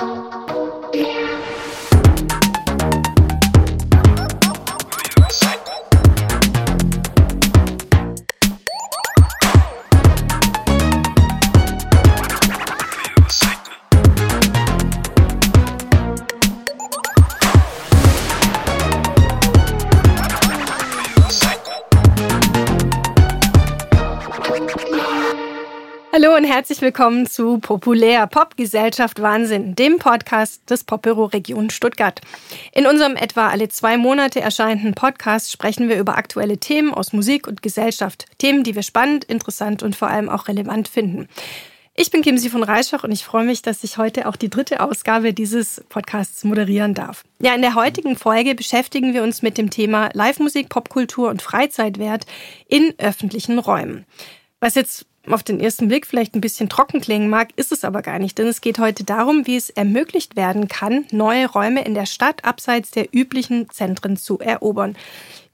Hallo und herzlich willkommen zu Populär Pop Gesellschaft Wahnsinn, dem Podcast des Popbüro Region Stuttgart. In unserem etwa alle zwei Monate erscheinenden Podcast sprechen wir über aktuelle Themen aus Musik und Gesellschaft. Themen, die wir spannend, interessant und vor allem auch relevant finden. Ich bin Kimsi von Reischach und ich freue mich, dass ich heute auch die dritte Ausgabe dieses Podcasts moderieren darf. Ja, in der heutigen Folge beschäftigen wir uns mit dem Thema Live-Musik, Popkultur und Freizeitwert in öffentlichen Räumen. Was jetzt auf den ersten Blick vielleicht ein bisschen trocken klingen mag, ist es aber gar nicht, denn es geht heute darum, wie es ermöglicht werden kann, neue Räume in der Stadt abseits der üblichen Zentren zu erobern.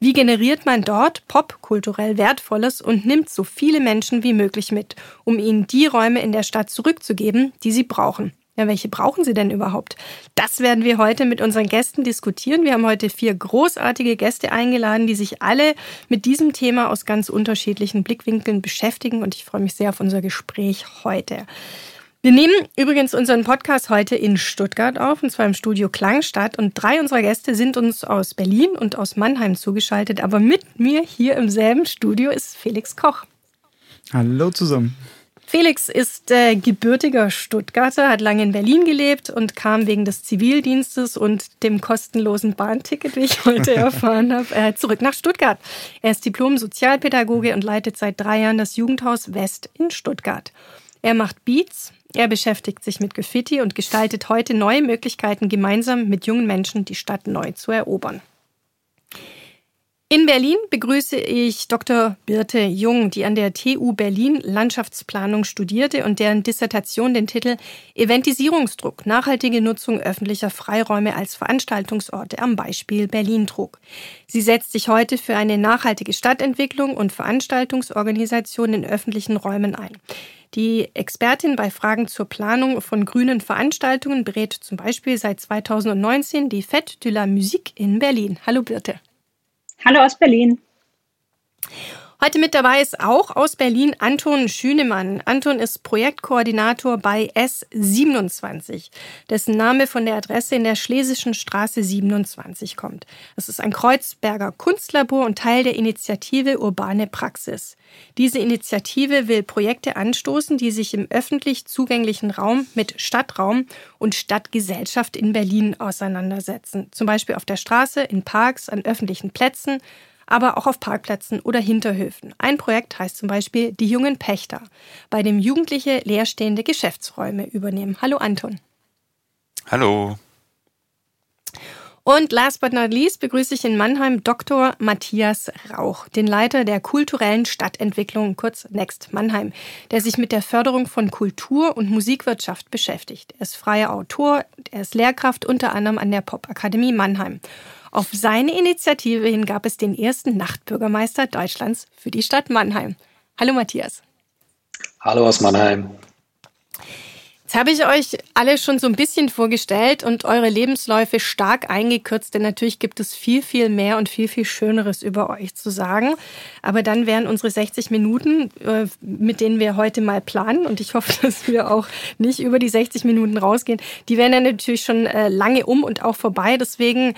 Wie generiert man dort popkulturell Wertvolles und nimmt so viele Menschen wie möglich mit, um ihnen die Räume in der Stadt zurückzugeben, die sie brauchen? Ja, welche brauchen Sie denn überhaupt? Das werden wir heute mit unseren Gästen diskutieren. Wir haben heute vier großartige Gäste eingeladen, die sich alle mit diesem Thema aus ganz unterschiedlichen Blickwinkeln beschäftigen und ich freue mich sehr auf unser Gespräch heute. Wir nehmen übrigens unseren Podcast heute in Stuttgart auf, und zwar im Studio Klangstadt. Und drei unserer Gäste sind uns aus Berlin und aus Mannheim zugeschaltet. Aber mit mir hier im selben Studio ist Felix Koch. Hallo zusammen. Felix ist äh, gebürtiger Stuttgarter, hat lange in Berlin gelebt und kam wegen des Zivildienstes und dem kostenlosen Bahnticket, wie ich heute erfahren habe, äh, zurück nach Stuttgart. Er ist Diplom-Sozialpädagoge und leitet seit drei Jahren das Jugendhaus West in Stuttgart. Er macht Beats, er beschäftigt sich mit Graffiti und gestaltet heute neue Möglichkeiten, gemeinsam mit jungen Menschen die Stadt neu zu erobern. In Berlin begrüße ich Dr. Birte Jung, die an der TU Berlin Landschaftsplanung studierte und deren Dissertation den Titel Eventisierungsdruck, nachhaltige Nutzung öffentlicher Freiräume als Veranstaltungsorte am Beispiel Berlin trug. Sie setzt sich heute für eine nachhaltige Stadtentwicklung und Veranstaltungsorganisation in öffentlichen Räumen ein. Die Expertin bei Fragen zur Planung von grünen Veranstaltungen berät zum Beispiel seit 2019 die Fête de la Musique in Berlin. Hallo Birte. Hallo aus Berlin. Heute mit dabei ist auch aus Berlin Anton Schünemann. Anton ist Projektkoordinator bei S27, dessen Name von der Adresse in der Schlesischen Straße 27 kommt. Es ist ein Kreuzberger Kunstlabor und Teil der Initiative Urbane Praxis. Diese Initiative will Projekte anstoßen, die sich im öffentlich zugänglichen Raum mit Stadtraum und Stadtgesellschaft in Berlin auseinandersetzen. Zum Beispiel auf der Straße, in Parks, an öffentlichen Plätzen, aber auch auf Parkplätzen oder Hinterhöfen. Ein Projekt heißt zum Beispiel Die jungen Pächter, bei dem Jugendliche leerstehende Geschäftsräume übernehmen. Hallo Anton. Hallo. Und last but not least begrüße ich in Mannheim Dr. Matthias Rauch, den Leiter der kulturellen Stadtentwicklung, kurz Next Mannheim, der sich mit der Förderung von Kultur und Musikwirtschaft beschäftigt. Er ist freier Autor, er ist Lehrkraft unter anderem an der Popakademie Mannheim. Auf seine Initiative hin gab es den ersten Nachtbürgermeister Deutschlands für die Stadt Mannheim. Hallo Matthias. Hallo aus Mannheim. Jetzt habe ich euch alle schon so ein bisschen vorgestellt und eure Lebensläufe stark eingekürzt, denn natürlich gibt es viel, viel mehr und viel, viel Schöneres über euch zu sagen. Aber dann wären unsere 60 Minuten, äh, mit denen wir heute mal planen, und ich hoffe, dass wir auch nicht über die 60 Minuten rausgehen, die wären dann natürlich schon äh, lange um und auch vorbei. Deswegen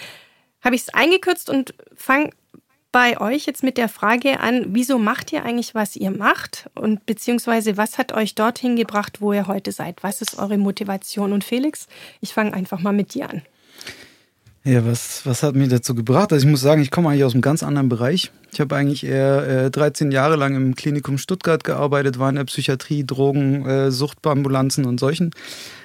habe ich es eingekürzt und fange bei euch jetzt mit der Frage an, wieso macht ihr eigentlich, was ihr macht? Und beziehungsweise, was hat euch dorthin gebracht, wo ihr heute seid? Was ist eure Motivation? Und Felix, ich fange einfach mal mit dir an. Ja, was, was hat mich dazu gebracht? Also ich muss sagen, ich komme eigentlich aus einem ganz anderen Bereich. Ich habe eigentlich eher äh, 13 Jahre lang im Klinikum Stuttgart gearbeitet, war in der Psychiatrie, Drogen, äh, Suchtambulanzen und solchen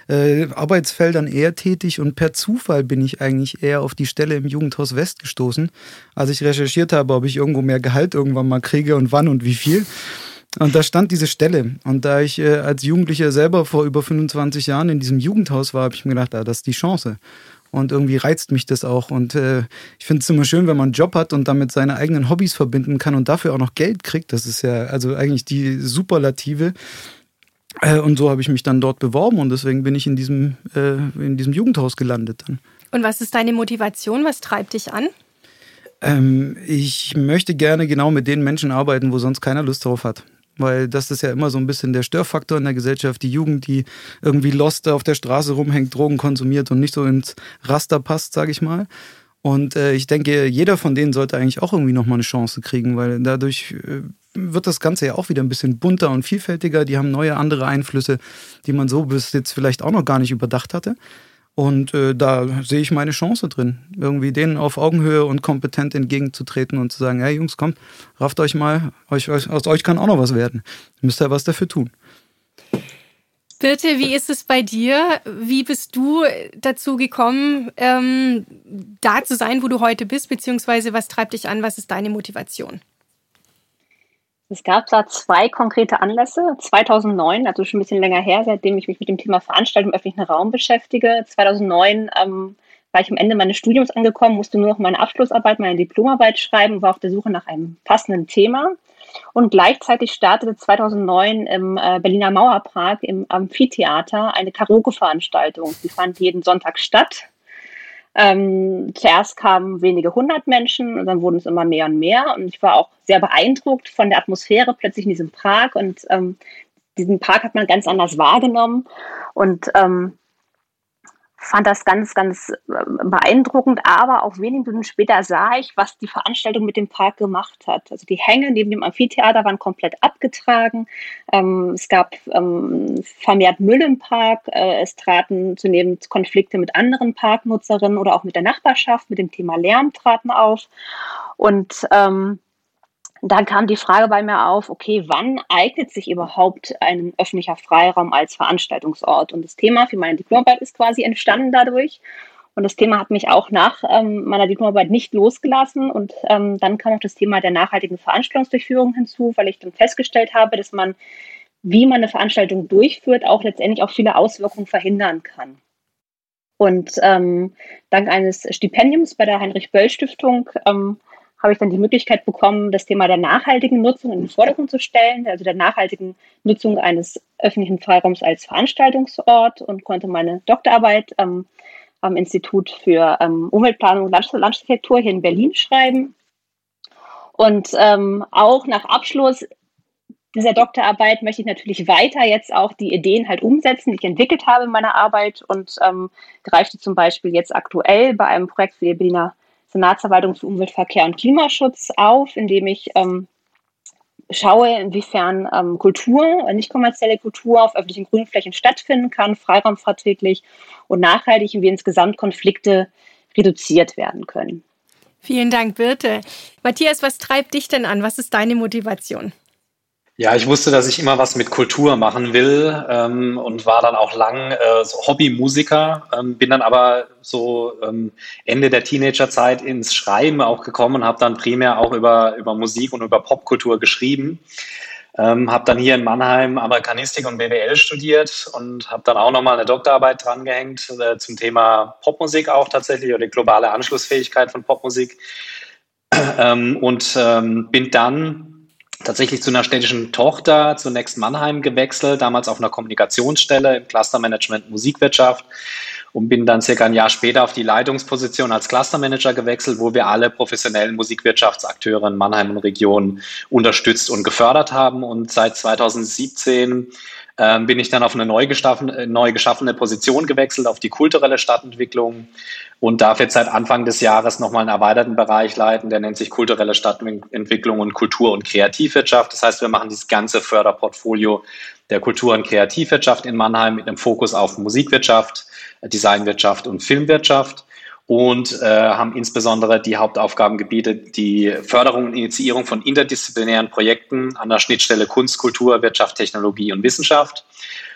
äh, Arbeitsfeldern eher tätig und per Zufall bin ich eigentlich eher auf die Stelle im Jugendhaus West gestoßen, als ich recherchiert habe, ob ich irgendwo mehr Gehalt irgendwann mal kriege und wann und wie viel. Und da stand diese Stelle. Und da ich äh, als Jugendlicher selber vor über 25 Jahren in diesem Jugendhaus war, habe ich mir gedacht, ah, das ist die Chance. Und irgendwie reizt mich das auch. Und äh, ich finde es immer schön, wenn man einen Job hat und damit seine eigenen Hobbys verbinden kann und dafür auch noch Geld kriegt. Das ist ja also eigentlich die Superlative. Äh, und so habe ich mich dann dort beworben und deswegen bin ich in diesem, äh, in diesem Jugendhaus gelandet dann. Und was ist deine Motivation? Was treibt dich an? Ähm, ich möchte gerne genau mit den Menschen arbeiten, wo sonst keiner Lust drauf hat. Weil das ist ja immer so ein bisschen der Störfaktor in der Gesellschaft. Die Jugend, die irgendwie lost auf der Straße rumhängt, Drogen konsumiert und nicht so ins Raster passt, sage ich mal. Und äh, ich denke, jeder von denen sollte eigentlich auch irgendwie nochmal eine Chance kriegen, weil dadurch äh, wird das Ganze ja auch wieder ein bisschen bunter und vielfältiger. Die haben neue, andere Einflüsse, die man so bis jetzt vielleicht auch noch gar nicht überdacht hatte. Und äh, da sehe ich meine Chance drin, irgendwie denen auf Augenhöhe und kompetent entgegenzutreten und zu sagen, hey Jungs, kommt, rafft euch mal, euch, aus euch kann auch noch was werden. Müsst ihr was dafür tun. Birte, wie ist es bei dir? Wie bist du dazu gekommen, ähm, da zu sein, wo du heute bist, beziehungsweise was treibt dich an? Was ist deine Motivation? Es gab da zwei konkrete Anlässe. 2009, also schon ein bisschen länger her, seitdem ich mich mit dem Thema Veranstaltung im öffentlichen Raum beschäftige. 2009 ähm, war ich am Ende meines Studiums angekommen, musste nur noch meine Abschlussarbeit, meine Diplomarbeit schreiben, war auf der Suche nach einem passenden Thema. Und gleichzeitig startete 2009 im äh, Berliner Mauerpark im Amphitheater eine Karaoke-Veranstaltung. Die fand jeden Sonntag statt. Ähm, zuerst kamen wenige hundert Menschen und dann wurden es immer mehr und mehr. Und ich war auch sehr beeindruckt von der Atmosphäre plötzlich in diesem Park. Und ähm, diesen Park hat man ganz anders wahrgenommen. Und ähm, fand das ganz, ganz äh, beeindruckend, aber auch wenige Minuten später sah ich, was die Veranstaltung mit dem Park gemacht hat. Also die Hänge neben dem Amphitheater waren komplett abgetragen. Ähm, es gab ähm, vermehrt Müll im Park. Äh, es traten zunehmend Konflikte mit anderen Parknutzerinnen oder auch mit der Nachbarschaft, mit dem Thema Lärm traten auf. Und ähm, dann kam die Frage bei mir auf, okay, wann eignet sich überhaupt ein öffentlicher Freiraum als Veranstaltungsort? Und das Thema für meine Diplomarbeit ist quasi entstanden dadurch. Und das Thema hat mich auch nach ähm, meiner Diplomarbeit nicht losgelassen. Und ähm, dann kam auch das Thema der nachhaltigen Veranstaltungsdurchführung hinzu, weil ich dann festgestellt habe, dass man, wie man eine Veranstaltung durchführt, auch letztendlich auch viele Auswirkungen verhindern kann. Und ähm, dank eines Stipendiums bei der Heinrich-Böll-Stiftung ähm, habe ich dann die Möglichkeit bekommen, das Thema der nachhaltigen Nutzung in den Vordergrund zu stellen, also der nachhaltigen Nutzung eines öffentlichen Freiraums als Veranstaltungsort und konnte meine Doktorarbeit ähm, am Institut für ähm, Umweltplanung und Landarchitektur hier in Berlin schreiben. Und ähm, auch nach Abschluss dieser Doktorarbeit möchte ich natürlich weiter jetzt auch die Ideen halt umsetzen, die ich entwickelt habe in meiner Arbeit und ähm, greife zum Beispiel jetzt aktuell bei einem Projekt für die Berliner Senatsverwaltung für Umwelt, Verkehr und Klimaschutz auf, indem ich ähm, schaue, inwiefern ähm, Kultur, äh, nicht kommerzielle Kultur auf öffentlichen Grünflächen stattfinden kann, freiraumverträglich und nachhaltig, und wie insgesamt Konflikte reduziert werden können. Vielen Dank, Birte. Matthias, was treibt dich denn an? Was ist deine Motivation? Ja, ich wusste, dass ich immer was mit Kultur machen will ähm, und war dann auch lang äh, so Hobbymusiker, ähm, bin dann aber so ähm, Ende der Teenagerzeit ins Schreiben auch gekommen und habe dann primär auch über, über Musik und über Popkultur geschrieben. Ähm, habe dann hier in Mannheim Amerikanistik und BWL studiert und habe dann auch nochmal eine Doktorarbeit drangehängt äh, zum Thema Popmusik auch tatsächlich oder die globale Anschlussfähigkeit von Popmusik. Ähm, und ähm, bin dann tatsächlich zu einer städtischen Tochter, zunächst Mannheim gewechselt, damals auf einer Kommunikationsstelle im Clustermanagement Musikwirtschaft und bin dann circa ein Jahr später auf die Leitungsposition als Clustermanager gewechselt, wo wir alle professionellen Musikwirtschaftsakteure in Mannheim und Region unterstützt und gefördert haben. Und seit 2017 ähm, bin ich dann auf eine neu geschaffene, neu geschaffene Position gewechselt, auf die kulturelle Stadtentwicklung und darf jetzt seit Anfang des Jahres nochmal einen erweiterten Bereich leiten, der nennt sich kulturelle Stadtentwicklung und Kultur- und Kreativwirtschaft. Das heißt, wir machen dieses ganze Förderportfolio der Kultur- und Kreativwirtschaft in Mannheim mit einem Fokus auf Musikwirtschaft, Designwirtschaft und Filmwirtschaft und äh, haben insbesondere die Hauptaufgabengebiete die Förderung und Initiierung von interdisziplinären Projekten an der Schnittstelle Kunst, Kultur, Wirtschaft, Technologie und Wissenschaft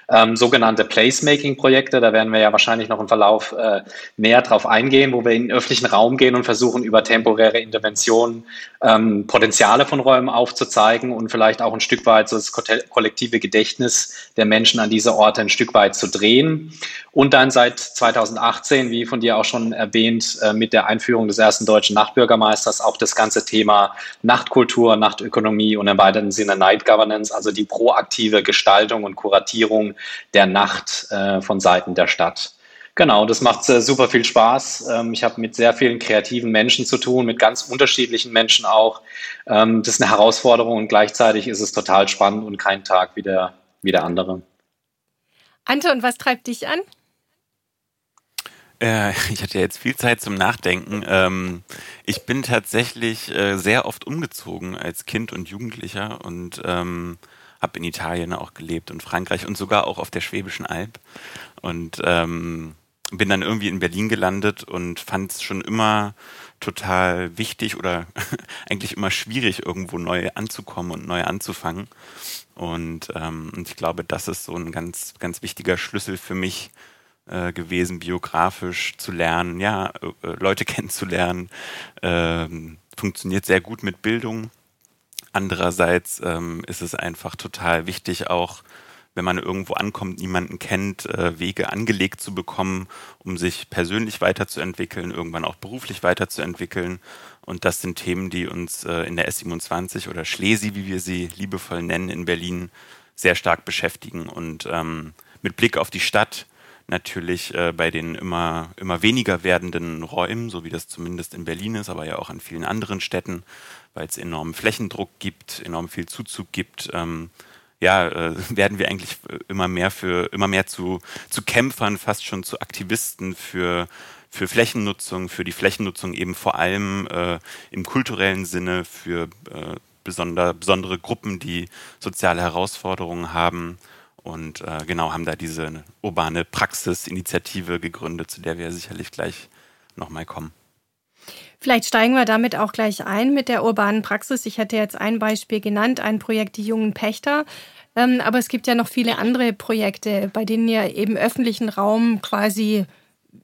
ähm, sogenannte Placemaking-Projekte. Da werden wir ja wahrscheinlich noch im Verlauf äh, näher drauf eingehen, wo wir in den öffentlichen Raum gehen und versuchen, über temporäre Interventionen ähm, Potenziale von Räumen aufzuzeigen und vielleicht auch ein Stück weit so das kollektive Gedächtnis der Menschen an diese Orte ein Stück weit zu drehen. Und dann seit 2018, wie von dir auch schon erwähnt, äh, mit der Einführung des ersten deutschen Nachtbürgermeisters auch das ganze Thema Nachtkultur, Nachtökonomie und im weiteren Sinne Night Governance, also die proaktive Gestaltung und Kuratierung der Nacht äh, von Seiten der Stadt. Genau, das macht äh, super viel Spaß. Ähm, ich habe mit sehr vielen kreativen Menschen zu tun, mit ganz unterschiedlichen Menschen auch. Ähm, das ist eine Herausforderung und gleichzeitig ist es total spannend und kein Tag wie der, wie der andere. Anton, was treibt dich an? Äh, ich hatte ja jetzt viel Zeit zum Nachdenken. Ähm, ich bin tatsächlich äh, sehr oft umgezogen als Kind und Jugendlicher und ähm, habe in Italien auch gelebt und Frankreich und sogar auch auf der Schwäbischen Alb. Und ähm, bin dann irgendwie in Berlin gelandet und fand es schon immer total wichtig oder eigentlich immer schwierig, irgendwo neu anzukommen und neu anzufangen. Und, ähm, und ich glaube, das ist so ein ganz, ganz wichtiger Schlüssel für mich äh, gewesen, biografisch zu lernen, ja, äh, Leute kennenzulernen. Ähm, funktioniert sehr gut mit Bildung Andererseits ähm, ist es einfach total wichtig, auch wenn man irgendwo ankommt, niemanden kennt, äh, Wege angelegt zu bekommen, um sich persönlich weiterzuentwickeln, irgendwann auch beruflich weiterzuentwickeln. Und das sind Themen, die uns äh, in der S27 oder Schlesi, wie wir sie liebevoll nennen, in Berlin sehr stark beschäftigen. Und ähm, mit Blick auf die Stadt natürlich äh, bei den immer, immer weniger werdenden Räumen, so wie das zumindest in Berlin ist, aber ja auch an vielen anderen Städten, weil es enormen Flächendruck gibt, enorm viel Zuzug gibt, ähm, ja, äh, werden wir eigentlich immer mehr für immer mehr zu, zu Kämpfern, fast schon zu Aktivisten für für Flächennutzung, für die Flächennutzung eben vor allem äh, im kulturellen Sinne, für äh, besonder, besondere Gruppen, die soziale Herausforderungen haben. Und äh, genau haben da diese urbane Praxisinitiative gegründet, zu der wir sicherlich gleich nochmal kommen. Vielleicht steigen wir damit auch gleich ein mit der urbanen Praxis. Ich hätte jetzt ein Beispiel genannt, ein Projekt Die jungen Pächter. Ähm, aber es gibt ja noch viele andere Projekte, bei denen ihr eben öffentlichen Raum quasi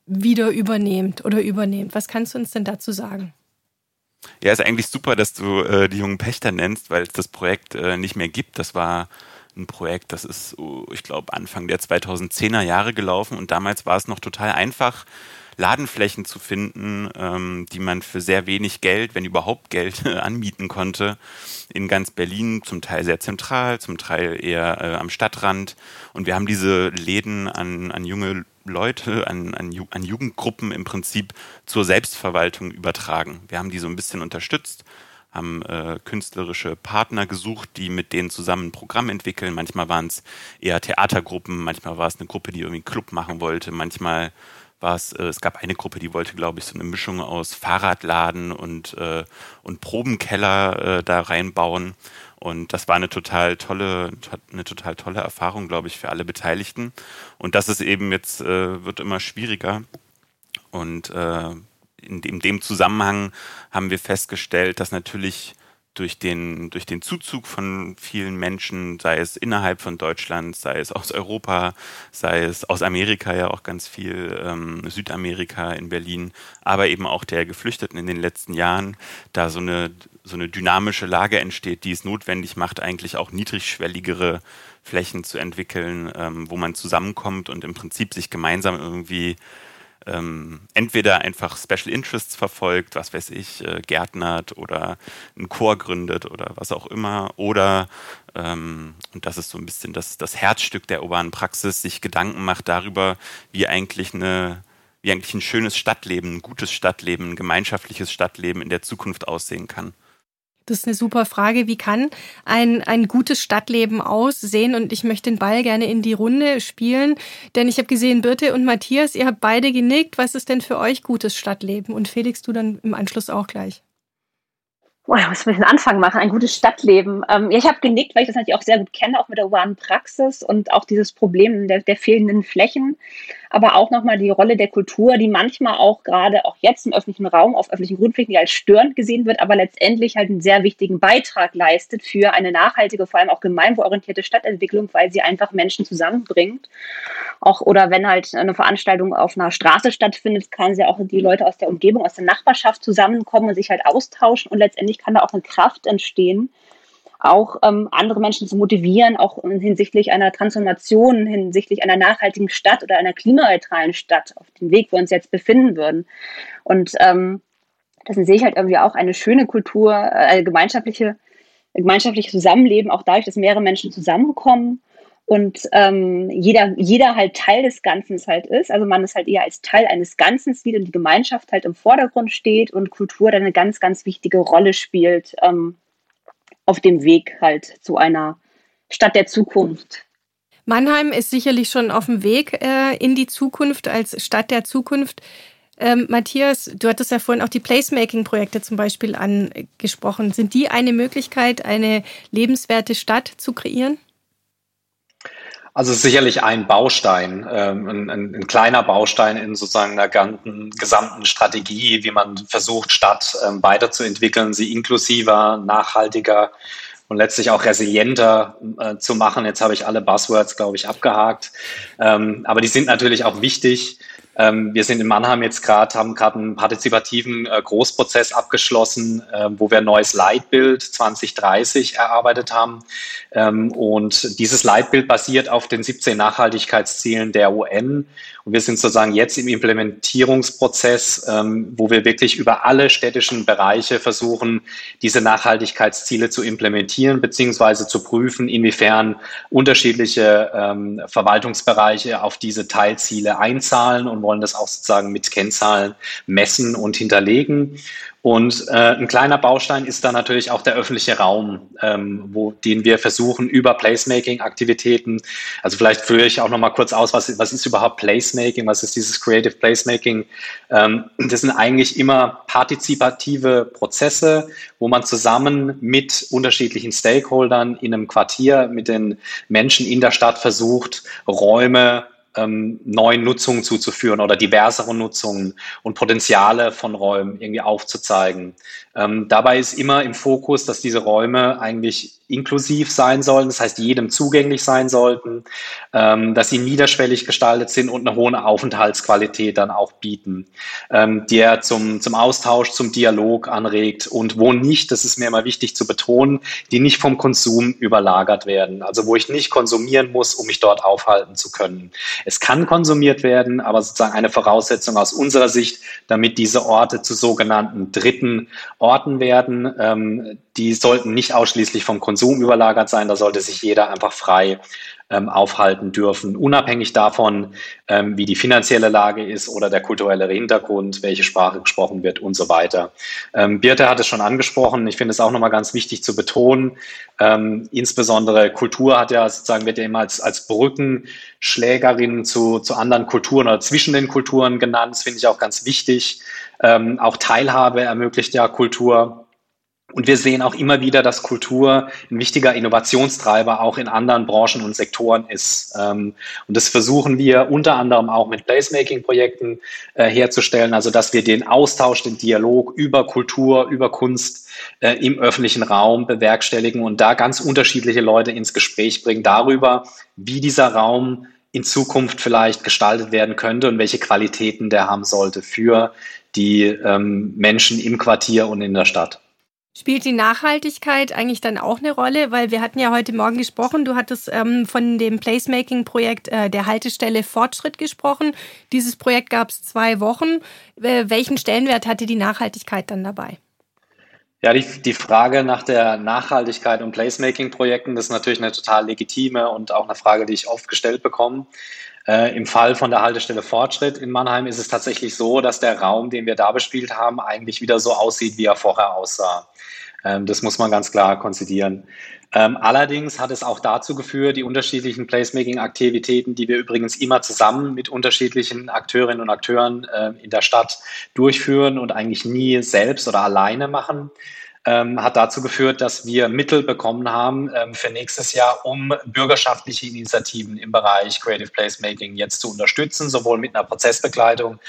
wieder übernehmt oder übernehmt. Was kannst du uns denn dazu sagen? Ja, ist eigentlich super, dass du äh, die jungen Pächter nennst, weil es das Projekt äh, nicht mehr gibt. Das war ein Projekt, das ist, ich glaube, Anfang der 2010er Jahre gelaufen und damals war es noch total einfach, Ladenflächen zu finden, ähm, die man für sehr wenig Geld, wenn überhaupt Geld, anmieten konnte. In ganz Berlin, zum Teil sehr zentral, zum Teil eher äh, am Stadtrand. Und wir haben diese Läden an, an junge Leute, an, an, an Jugendgruppen im Prinzip zur Selbstverwaltung übertragen. Wir haben die so ein bisschen unterstützt haben äh, künstlerische Partner gesucht, die mit denen zusammen ein Programm entwickeln. Manchmal waren es eher Theatergruppen, manchmal war es eine Gruppe, die irgendwie einen Club machen wollte, manchmal war es, äh, es gab eine Gruppe, die wollte, glaube ich, so eine Mischung aus Fahrradladen und, äh, und Probenkeller äh, da reinbauen. Und das war eine total tolle, eine total tolle Erfahrung, glaube ich, für alle Beteiligten. Und das ist eben jetzt, äh, wird immer schwieriger. Und äh, in, in dem Zusammenhang haben wir festgestellt, dass natürlich durch den, durch den Zuzug von vielen Menschen, sei es innerhalb von Deutschland, sei es aus Europa, sei es aus Amerika ja auch ganz viel, ähm, Südamerika in Berlin, aber eben auch der Geflüchteten in den letzten Jahren, da so eine, so eine dynamische Lage entsteht, die es notwendig macht, eigentlich auch niedrigschwelligere Flächen zu entwickeln, ähm, wo man zusammenkommt und im Prinzip sich gemeinsam irgendwie ähm, entweder einfach Special Interests verfolgt, was weiß ich, äh, gärtnert oder einen Chor gründet oder was auch immer, oder, ähm, und das ist so ein bisschen das, das Herzstück der urbanen Praxis, sich Gedanken macht darüber, wie eigentlich eine wie eigentlich ein schönes Stadtleben, ein gutes Stadtleben, ein gemeinschaftliches Stadtleben in der Zukunft aussehen kann. Das ist eine super Frage. Wie kann ein, ein gutes Stadtleben aussehen? Und ich möchte den Ball gerne in die Runde spielen, denn ich habe gesehen, Birte und Matthias, ihr habt beide genickt. Was ist denn für euch gutes Stadtleben? Und Felix, du dann im Anschluss auch gleich. Boah, ich muss ein bisschen Anfang machen. Ein gutes Stadtleben. Ähm, ja, ich habe genickt, weil ich das natürlich auch sehr gut kenne, auch mit der urbanen Praxis und auch dieses Problem der, der fehlenden Flächen. Aber auch nochmal die Rolle der Kultur, die manchmal auch gerade auch jetzt im öffentlichen Raum auf öffentlichen Grundflächen als störend gesehen wird, aber letztendlich halt einen sehr wichtigen Beitrag leistet für eine nachhaltige, vor allem auch gemeinwohlorientierte Stadtentwicklung, weil sie einfach Menschen zusammenbringt. Auch oder wenn halt eine Veranstaltung auf einer Straße stattfindet, kann sie auch die Leute aus der Umgebung, aus der Nachbarschaft zusammenkommen und sich halt austauschen und letztendlich kann da auch eine Kraft entstehen, auch ähm, andere Menschen zu motivieren, auch hinsichtlich einer Transformation, hinsichtlich einer nachhaltigen Stadt oder einer klimaneutralen Stadt, auf dem Weg, wo wir uns jetzt befinden würden. Und ähm, das sehe ich halt irgendwie auch eine schöne Kultur, äh, gemeinschaftliche, gemeinschaftliche Zusammenleben, auch dadurch, dass mehrere Menschen zusammenkommen und ähm, jeder, jeder halt Teil des Ganzen halt ist. Also man es halt eher als Teil eines Ganzen sieht und die Gemeinschaft halt im Vordergrund steht und Kultur dann eine ganz, ganz wichtige Rolle spielt, ähm, auf dem Weg halt zu einer Stadt der Zukunft. Mannheim ist sicherlich schon auf dem Weg äh, in die Zukunft als Stadt der Zukunft. Ähm, Matthias, du hattest ja vorhin auch die Placemaking-Projekte zum Beispiel angesprochen. Sind die eine Möglichkeit, eine lebenswerte Stadt zu kreieren? Also sicherlich ein Baustein, ähm, ein, ein, ein, kleiner Baustein in sozusagen einer ganzen, gesamten Strategie, wie man versucht, Stadt ähm, weiterzuentwickeln, sie inklusiver, nachhaltiger und letztlich auch resilienter äh, zu machen. Jetzt habe ich alle Buzzwords, glaube ich, abgehakt. Ähm, aber die sind natürlich auch wichtig. Ähm, wir sind in Mannheim jetzt gerade, haben gerade einen partizipativen äh, Großprozess abgeschlossen, äh, wo wir ein neues Leitbild 2030 erarbeitet haben. Ähm, und dieses Leitbild basiert auf den 17 Nachhaltigkeitszielen der UN. Und wir sind sozusagen jetzt im Implementierungsprozess, ähm, wo wir wirklich über alle städtischen Bereiche versuchen, diese Nachhaltigkeitsziele zu implementieren, beziehungsweise zu prüfen, inwiefern unterschiedliche ähm, Verwaltungsbereiche auf diese Teilziele einzahlen und wollen das auch sozusagen mit Kennzahlen messen und hinterlegen. Und äh, ein kleiner Baustein ist da natürlich auch der öffentliche Raum, ähm, wo, den wir versuchen über Placemaking-Aktivitäten, also vielleicht führe ich auch noch mal kurz aus, was, was ist überhaupt Placemaking, was ist dieses Creative Placemaking? Ähm, das sind eigentlich immer partizipative Prozesse, wo man zusammen mit unterschiedlichen Stakeholdern in einem Quartier, mit den Menschen in der Stadt versucht, Räume ähm, neuen Nutzungen zuzuführen oder diversere Nutzungen und Potenziale von Räumen irgendwie aufzuzeigen. Ähm, dabei ist immer im Fokus, dass diese Räume eigentlich inklusiv sein sollen, das heißt jedem zugänglich sein sollten, ähm, dass sie niederschwellig gestaltet sind und eine hohe Aufenthaltsqualität dann auch bieten, ähm, der zum, zum Austausch, zum Dialog anregt und wo nicht, das ist mir immer wichtig zu betonen, die nicht vom Konsum überlagert werden, also wo ich nicht konsumieren muss, um mich dort aufhalten zu können. Es kann konsumiert werden, aber sozusagen eine Voraussetzung aus unserer Sicht, damit diese Orte zu sogenannten dritten Orten werden, ähm, die sollten nicht ausschließlich vom Konsum überlagert sein, da sollte sich jeder einfach frei ähm, aufhalten dürfen, unabhängig davon, ähm, wie die finanzielle Lage ist oder der kulturelle Hintergrund, welche Sprache gesprochen wird und so weiter. Ähm, Birte hat es schon angesprochen. Ich finde es auch nochmal ganz wichtig zu betonen. Ähm, insbesondere Kultur hat ja sozusagen, wird ja immer als, als Brückenschlägerin zu, zu anderen Kulturen oder zwischen den Kulturen genannt. Das finde ich auch ganz wichtig. Ähm, auch Teilhabe ermöglicht ja Kultur. Und wir sehen auch immer wieder, dass Kultur ein wichtiger Innovationstreiber auch in anderen Branchen und Sektoren ist. Ähm, und das versuchen wir unter anderem auch mit Placemaking-Projekten äh, herzustellen, also dass wir den Austausch, den Dialog über Kultur, über Kunst äh, im öffentlichen Raum bewerkstelligen und da ganz unterschiedliche Leute ins Gespräch bringen darüber, wie dieser Raum in Zukunft vielleicht gestaltet werden könnte und welche Qualitäten der haben sollte für die ähm, Menschen im Quartier und in der Stadt. Spielt die Nachhaltigkeit eigentlich dann auch eine Rolle? Weil wir hatten ja heute Morgen gesprochen, du hattest ähm, von dem Placemaking-Projekt äh, der Haltestelle Fortschritt gesprochen. Dieses Projekt gab es zwei Wochen. Äh, welchen Stellenwert hatte die Nachhaltigkeit dann dabei? Ja, die, die Frage nach der Nachhaltigkeit und Placemaking-Projekten, das ist natürlich eine total legitime und auch eine Frage, die ich oft gestellt bekomme. Äh, Im Fall von der Haltestelle Fortschritt in Mannheim ist es tatsächlich so, dass der Raum, den wir da bespielt haben, eigentlich wieder so aussieht, wie er vorher aussah. Ähm, das muss man ganz klar konzidieren. Ähm, allerdings hat es auch dazu geführt, die unterschiedlichen Placemaking-Aktivitäten, die wir übrigens immer zusammen mit unterschiedlichen Akteurinnen und Akteuren äh, in der Stadt durchführen und eigentlich nie selbst oder alleine machen, ähm, hat dazu geführt, dass wir Mittel bekommen haben ähm, für nächstes Jahr, um bürgerschaftliche Initiativen im Bereich Creative Placemaking jetzt zu unterstützen, sowohl mit einer Prozessbegleitung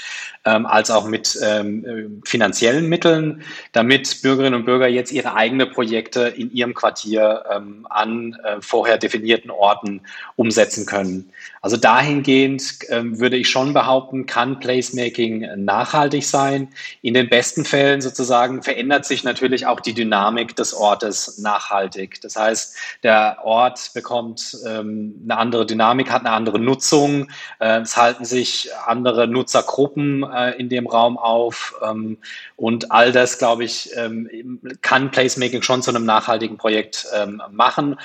ähm, als auch mit ähm, finanziellen Mitteln, damit Bürgerinnen und Bürger jetzt ihre eigenen Projekte in ihrem Quartier ähm, an äh, vorher definierten Orten umsetzen können. Also dahingehend ähm, würde ich schon behaupten, kann Placemaking nachhaltig sein. In den besten Fällen sozusagen verändert sich natürlich auch die Dynamik des Ortes nachhaltig. Das heißt, der Ort bekommt ähm, eine andere Dynamik, hat eine andere Nutzung. Äh, es halten sich andere Nutzergruppen äh, in dem Raum auf. Ähm, und all das, glaube ich, ähm, kann Placemaking schon zu einem nachhaltigen Projekt ähm, machen.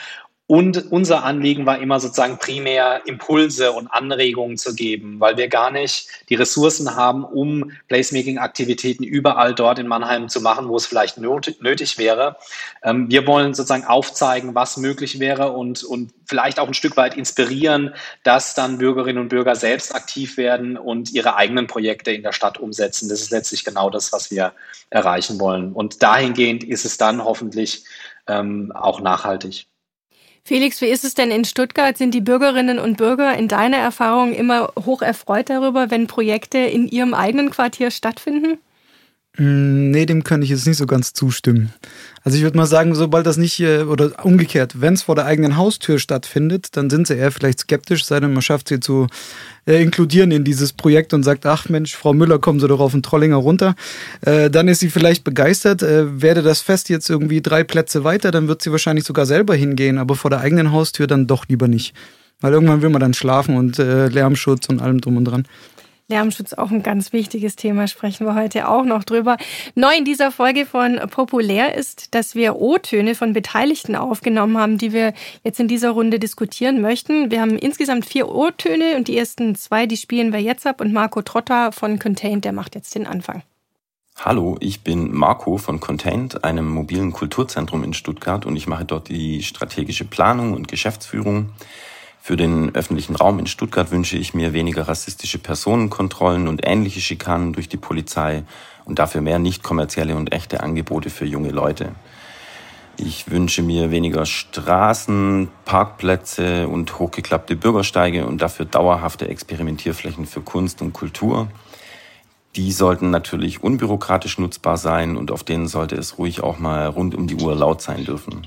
Und unser Anliegen war immer sozusagen primär Impulse und Anregungen zu geben, weil wir gar nicht die Ressourcen haben, um Placemaking-Aktivitäten überall dort in Mannheim zu machen, wo es vielleicht nötig wäre. Ähm, wir wollen sozusagen aufzeigen, was möglich wäre und, und vielleicht auch ein Stück weit inspirieren, dass dann Bürgerinnen und Bürger selbst aktiv werden und ihre eigenen Projekte in der Stadt umsetzen. Das ist letztlich genau das, was wir erreichen wollen. Und dahingehend ist es dann hoffentlich ähm, auch nachhaltig. Felix, wie ist es denn in Stuttgart? Sind die Bürgerinnen und Bürger in deiner Erfahrung immer hoch erfreut darüber, wenn Projekte in ihrem eigenen Quartier stattfinden? Mm, nee, dem kann ich jetzt nicht so ganz zustimmen. Also ich würde mal sagen, sobald das nicht, äh, oder umgekehrt, wenn es vor der eigenen Haustür stattfindet, dann sind sie eher vielleicht skeptisch, sei denn man schafft sie zu äh, inkludieren in dieses Projekt und sagt, ach Mensch, Frau Müller, kommen Sie doch auf den Trollinger runter. Äh, dann ist sie vielleicht begeistert. Äh, werde das Fest jetzt irgendwie drei Plätze weiter, dann wird sie wahrscheinlich sogar selber hingehen, aber vor der eigenen Haustür dann doch lieber nicht. Weil irgendwann will man dann schlafen und äh, Lärmschutz und allem drum und dran. Lärmschutz auch ein ganz wichtiges Thema, sprechen wir heute auch noch drüber. Neu in dieser Folge von Populär ist, dass wir O-Töne von Beteiligten aufgenommen haben, die wir jetzt in dieser Runde diskutieren möchten. Wir haben insgesamt vier O-Töne und die ersten zwei, die spielen wir jetzt ab und Marco Trotter von Contained, der macht jetzt den Anfang. Hallo, ich bin Marco von Contained, einem mobilen Kulturzentrum in Stuttgart und ich mache dort die strategische Planung und Geschäftsführung. Für den öffentlichen Raum in Stuttgart wünsche ich mir weniger rassistische Personenkontrollen und ähnliche Schikanen durch die Polizei und dafür mehr nicht kommerzielle und echte Angebote für junge Leute. Ich wünsche mir weniger Straßen, Parkplätze und hochgeklappte Bürgersteige und dafür dauerhafte Experimentierflächen für Kunst und Kultur. Die sollten natürlich unbürokratisch nutzbar sein und auf denen sollte es ruhig auch mal rund um die Uhr laut sein dürfen.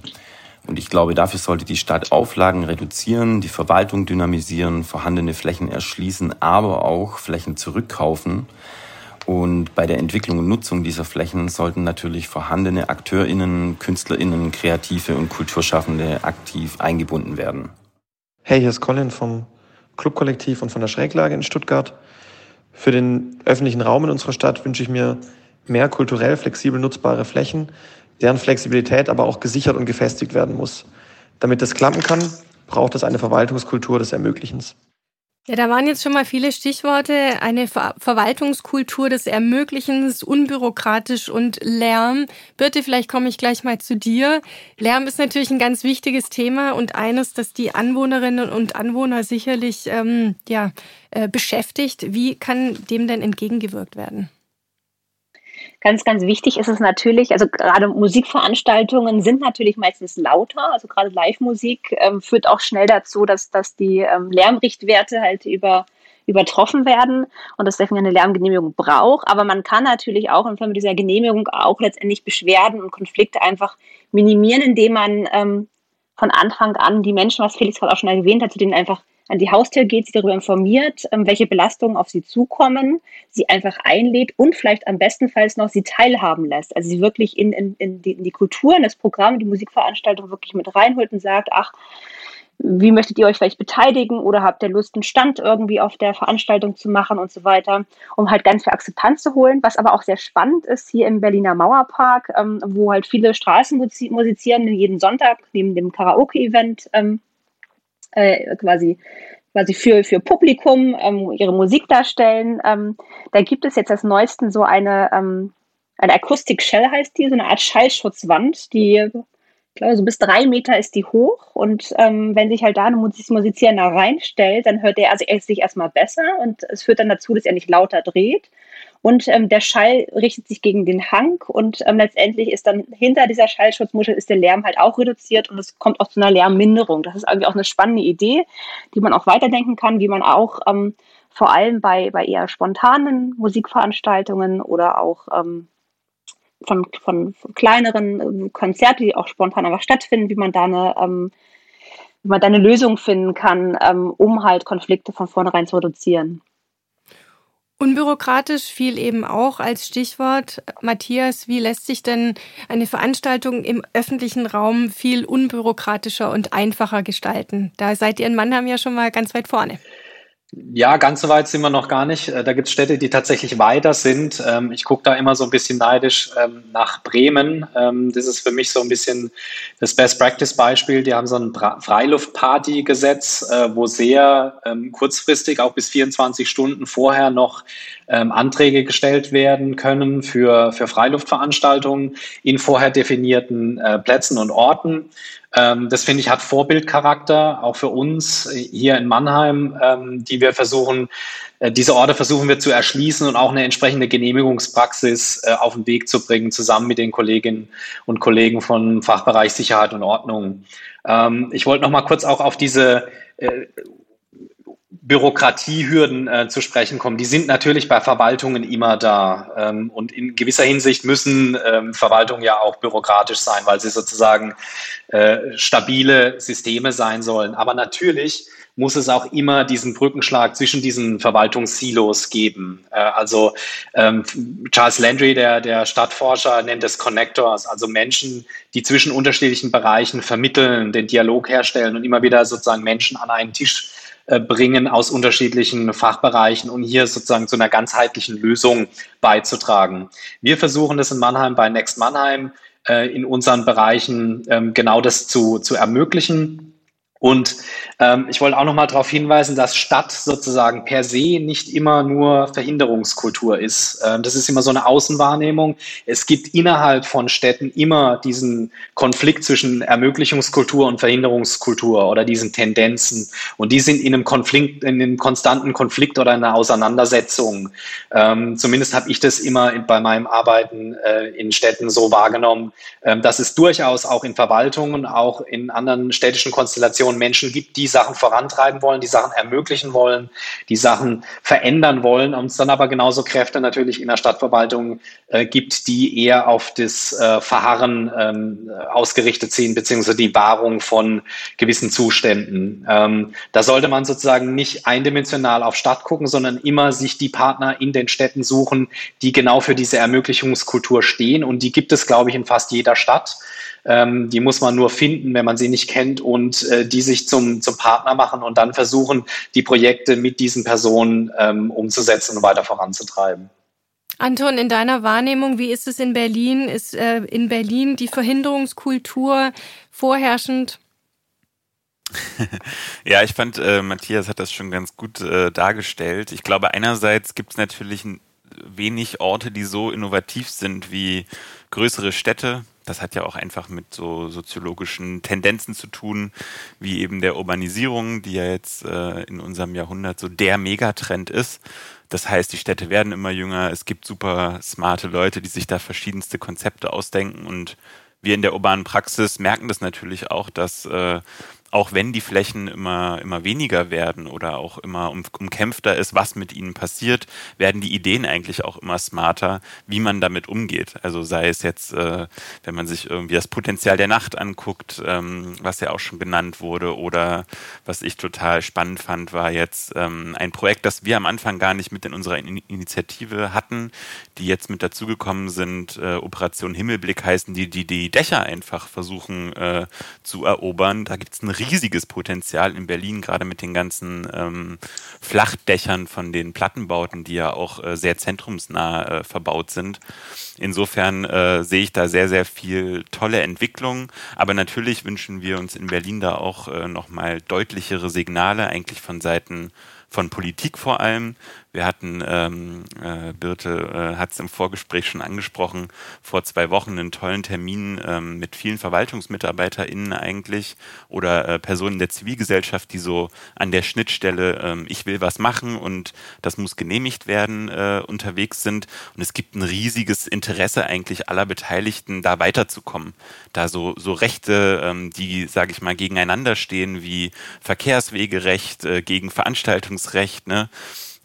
Und ich glaube, dafür sollte die Stadt Auflagen reduzieren, die Verwaltung dynamisieren, vorhandene Flächen erschließen, aber auch Flächen zurückkaufen. Und bei der Entwicklung und Nutzung dieser Flächen sollten natürlich vorhandene AkteurInnen, KünstlerInnen, Kreative und Kulturschaffende aktiv eingebunden werden. Hey, hier ist Colin vom Clubkollektiv und von der Schräglage in Stuttgart. Für den öffentlichen Raum in unserer Stadt wünsche ich mir mehr kulturell flexibel nutzbare Flächen, deren Flexibilität aber auch gesichert und gefestigt werden muss. Damit das klappen kann, braucht es eine Verwaltungskultur des Ermöglichens. Ja, da waren jetzt schon mal viele Stichworte. Eine Ver Verwaltungskultur des Ermöglichens, unbürokratisch und Lärm. Birte, vielleicht komme ich gleich mal zu dir. Lärm ist natürlich ein ganz wichtiges Thema und eines, das die Anwohnerinnen und Anwohner sicherlich ähm, ja, äh, beschäftigt. Wie kann dem denn entgegengewirkt werden? Ganz, ganz wichtig ist es natürlich, also gerade Musikveranstaltungen sind natürlich meistens lauter, also gerade Live-Musik ähm, führt auch schnell dazu, dass, dass die ähm, Lärmrichtwerte halt über, übertroffen werden und dass deswegen eine Lärmgenehmigung braucht. Aber man kann natürlich auch in Form dieser Genehmigung auch letztendlich Beschwerden und Konflikte einfach minimieren, indem man ähm, von Anfang an die Menschen, was Felix gerade auch schon erwähnt hat, zu denen einfach an die Haustür geht, sie darüber informiert, ähm, welche Belastungen auf sie zukommen, sie einfach einlädt und vielleicht am bestenfalls noch sie teilhaben lässt. Also sie wirklich in, in, in, die, in die Kultur, in das Programm, die Musikveranstaltung wirklich mit reinholt und sagt, ach, wie möchtet ihr euch vielleicht beteiligen oder habt ihr Lust, einen Stand irgendwie auf der Veranstaltung zu machen und so weiter, um halt ganz viel Akzeptanz zu holen. Was aber auch sehr spannend ist hier im Berliner Mauerpark, ähm, wo halt viele Straßenmusizierende jeden Sonntag neben dem Karaoke-Event ähm, äh, quasi quasi für, für Publikum ähm, ihre Musik darstellen. Ähm, da gibt es jetzt als neuesten so eine, ähm, eine Akustik Shell heißt die, so eine Art Schallschutzwand, die glaube, so bis drei Meter ist die hoch. Und ähm, wenn sich halt da ein Musizierender reinstellt, dann hört er also sich erstmal besser und es führt dann dazu, dass er nicht lauter dreht. Und ähm, der Schall richtet sich gegen den Hang und ähm, letztendlich ist dann hinter dieser Schallschutzmuschel ist der Lärm halt auch reduziert und es kommt auch zu einer Lärmminderung. Das ist irgendwie auch eine spannende Idee, die man auch weiterdenken kann, wie man auch ähm, vor allem bei, bei eher spontanen Musikveranstaltungen oder auch ähm, von, von kleineren ähm, Konzerten, die auch spontan einfach stattfinden, wie man da eine, ähm, wie man da eine Lösung finden kann, ähm, um halt Konflikte von vornherein zu reduzieren. Unbürokratisch fiel eben auch als Stichwort. Matthias, wie lässt sich denn eine Veranstaltung im öffentlichen Raum viel unbürokratischer und einfacher gestalten? Da seid ihr in Mannheim ja schon mal ganz weit vorne. Ja, ganz so weit sind wir noch gar nicht. Äh, da gibt es Städte, die tatsächlich weiter sind. Ähm, ich gucke da immer so ein bisschen neidisch ähm, nach Bremen. Ähm, das ist für mich so ein bisschen das Best-Practice-Beispiel. Die haben so ein Freiluftparty-Gesetz, äh, wo sehr kurzfristig, auch bis 24 Stunden vorher noch Anträge gestellt werden können für, für Freiluftveranstaltungen in vorher definierten äh, Plätzen und Orten. Ähm, das finde ich hat Vorbildcharakter, auch für uns hier in Mannheim, ähm, die wir versuchen, äh, diese Orte versuchen wir zu erschließen und auch eine entsprechende Genehmigungspraxis äh, auf den Weg zu bringen, zusammen mit den Kolleginnen und Kollegen vom Fachbereich Sicherheit und Ordnung. Ähm, ich wollte noch mal kurz auch auf diese äh, Bürokratiehürden äh, zu sprechen kommen. Die sind natürlich bei Verwaltungen immer da. Ähm, und in gewisser Hinsicht müssen ähm, Verwaltungen ja auch bürokratisch sein, weil sie sozusagen äh, stabile Systeme sein sollen. Aber natürlich muss es auch immer diesen Brückenschlag zwischen diesen Verwaltungssilos geben. Äh, also ähm, Charles Landry, der, der Stadtforscher, nennt es Connectors, also Menschen, die zwischen unterschiedlichen Bereichen vermitteln, den Dialog herstellen und immer wieder sozusagen Menschen an einen Tisch bringen aus unterschiedlichen Fachbereichen und hier sozusagen zu einer ganzheitlichen Lösung beizutragen. Wir versuchen das in Mannheim bei Next Mannheim äh, in unseren Bereichen ähm, genau das zu, zu ermöglichen und ähm, ich wollte auch noch mal darauf hinweisen, dass Stadt sozusagen per se nicht immer nur Verhinderungskultur ist. Ähm, das ist immer so eine Außenwahrnehmung. Es gibt innerhalb von Städten immer diesen Konflikt zwischen Ermöglichungskultur und Verhinderungskultur oder diesen Tendenzen. Und die sind in einem Konflikt, in einem konstanten Konflikt oder einer Auseinandersetzung. Ähm, zumindest habe ich das immer bei meinem Arbeiten äh, in Städten so wahrgenommen, ähm, dass es durchaus auch in Verwaltungen, auch in anderen städtischen Konstellationen Generation Menschen gibt, die Sachen vorantreiben wollen, die Sachen ermöglichen wollen, die Sachen verändern wollen und es dann aber genauso Kräfte natürlich in der Stadtverwaltung äh, gibt, die eher auf das äh, Verharren ähm, ausgerichtet sind, beziehungsweise die Wahrung von gewissen Zuständen. Ähm, da sollte man sozusagen nicht eindimensional auf Stadt gucken, sondern immer sich die Partner in den Städten suchen, die genau für diese Ermöglichungskultur stehen und die gibt es, glaube ich, in fast jeder Stadt. Ähm, die muss man nur finden, wenn man sie nicht kennt und äh, die sich zum, zum Partner machen und dann versuchen, die Projekte mit diesen Personen ähm, umzusetzen und weiter voranzutreiben. Anton, in deiner Wahrnehmung, wie ist es in Berlin? Ist äh, in Berlin die Verhinderungskultur vorherrschend? ja, ich fand, äh, Matthias hat das schon ganz gut äh, dargestellt. Ich glaube, einerseits gibt es natürlich wenig Orte, die so innovativ sind wie größere Städte. Das hat ja auch einfach mit so soziologischen Tendenzen zu tun, wie eben der Urbanisierung, die ja jetzt äh, in unserem Jahrhundert so der Megatrend ist. Das heißt, die Städte werden immer jünger, es gibt super smarte Leute, die sich da verschiedenste Konzepte ausdenken und wir in der urbanen Praxis merken das natürlich auch, dass äh, auch wenn die Flächen immer, immer weniger werden oder auch immer um, umkämpfter ist, was mit ihnen passiert, werden die Ideen eigentlich auch immer smarter, wie man damit umgeht. Also sei es jetzt, äh, wenn man sich irgendwie das Potenzial der Nacht anguckt, ähm, was ja auch schon genannt wurde, oder was ich total spannend fand, war jetzt ähm, ein Projekt, das wir am Anfang gar nicht mit in unserer in Initiative hatten, die jetzt mit dazugekommen sind, äh, Operation Himmelblick heißen, die die, die Dächer einfach versuchen äh, zu erobern. Da gibt es eine riesiges Potenzial in Berlin, gerade mit den ganzen ähm, Flachdächern von den Plattenbauten, die ja auch äh, sehr zentrumsnah äh, verbaut sind. Insofern äh, sehe ich da sehr, sehr viel tolle Entwicklung. Aber natürlich wünschen wir uns in Berlin da auch äh, nochmal deutlichere Signale, eigentlich von Seiten von Politik vor allem, Wir hatten, ähm, äh, Birte äh, hat es im Vorgespräch schon angesprochen, vor zwei Wochen einen tollen Termin ähm, mit vielen VerwaltungsmitarbeiterInnen eigentlich oder äh, Personen der Zivilgesellschaft, die so an der Schnittstelle ähm, ich will was machen und das muss genehmigt werden äh, unterwegs sind. Und es gibt ein riesiges Interesse eigentlich aller Beteiligten, da weiterzukommen. Da so, so Rechte, ähm, die, sage ich mal, gegeneinander stehen, wie Verkehrswegerecht äh, gegen Veranstaltungsrecht, ne?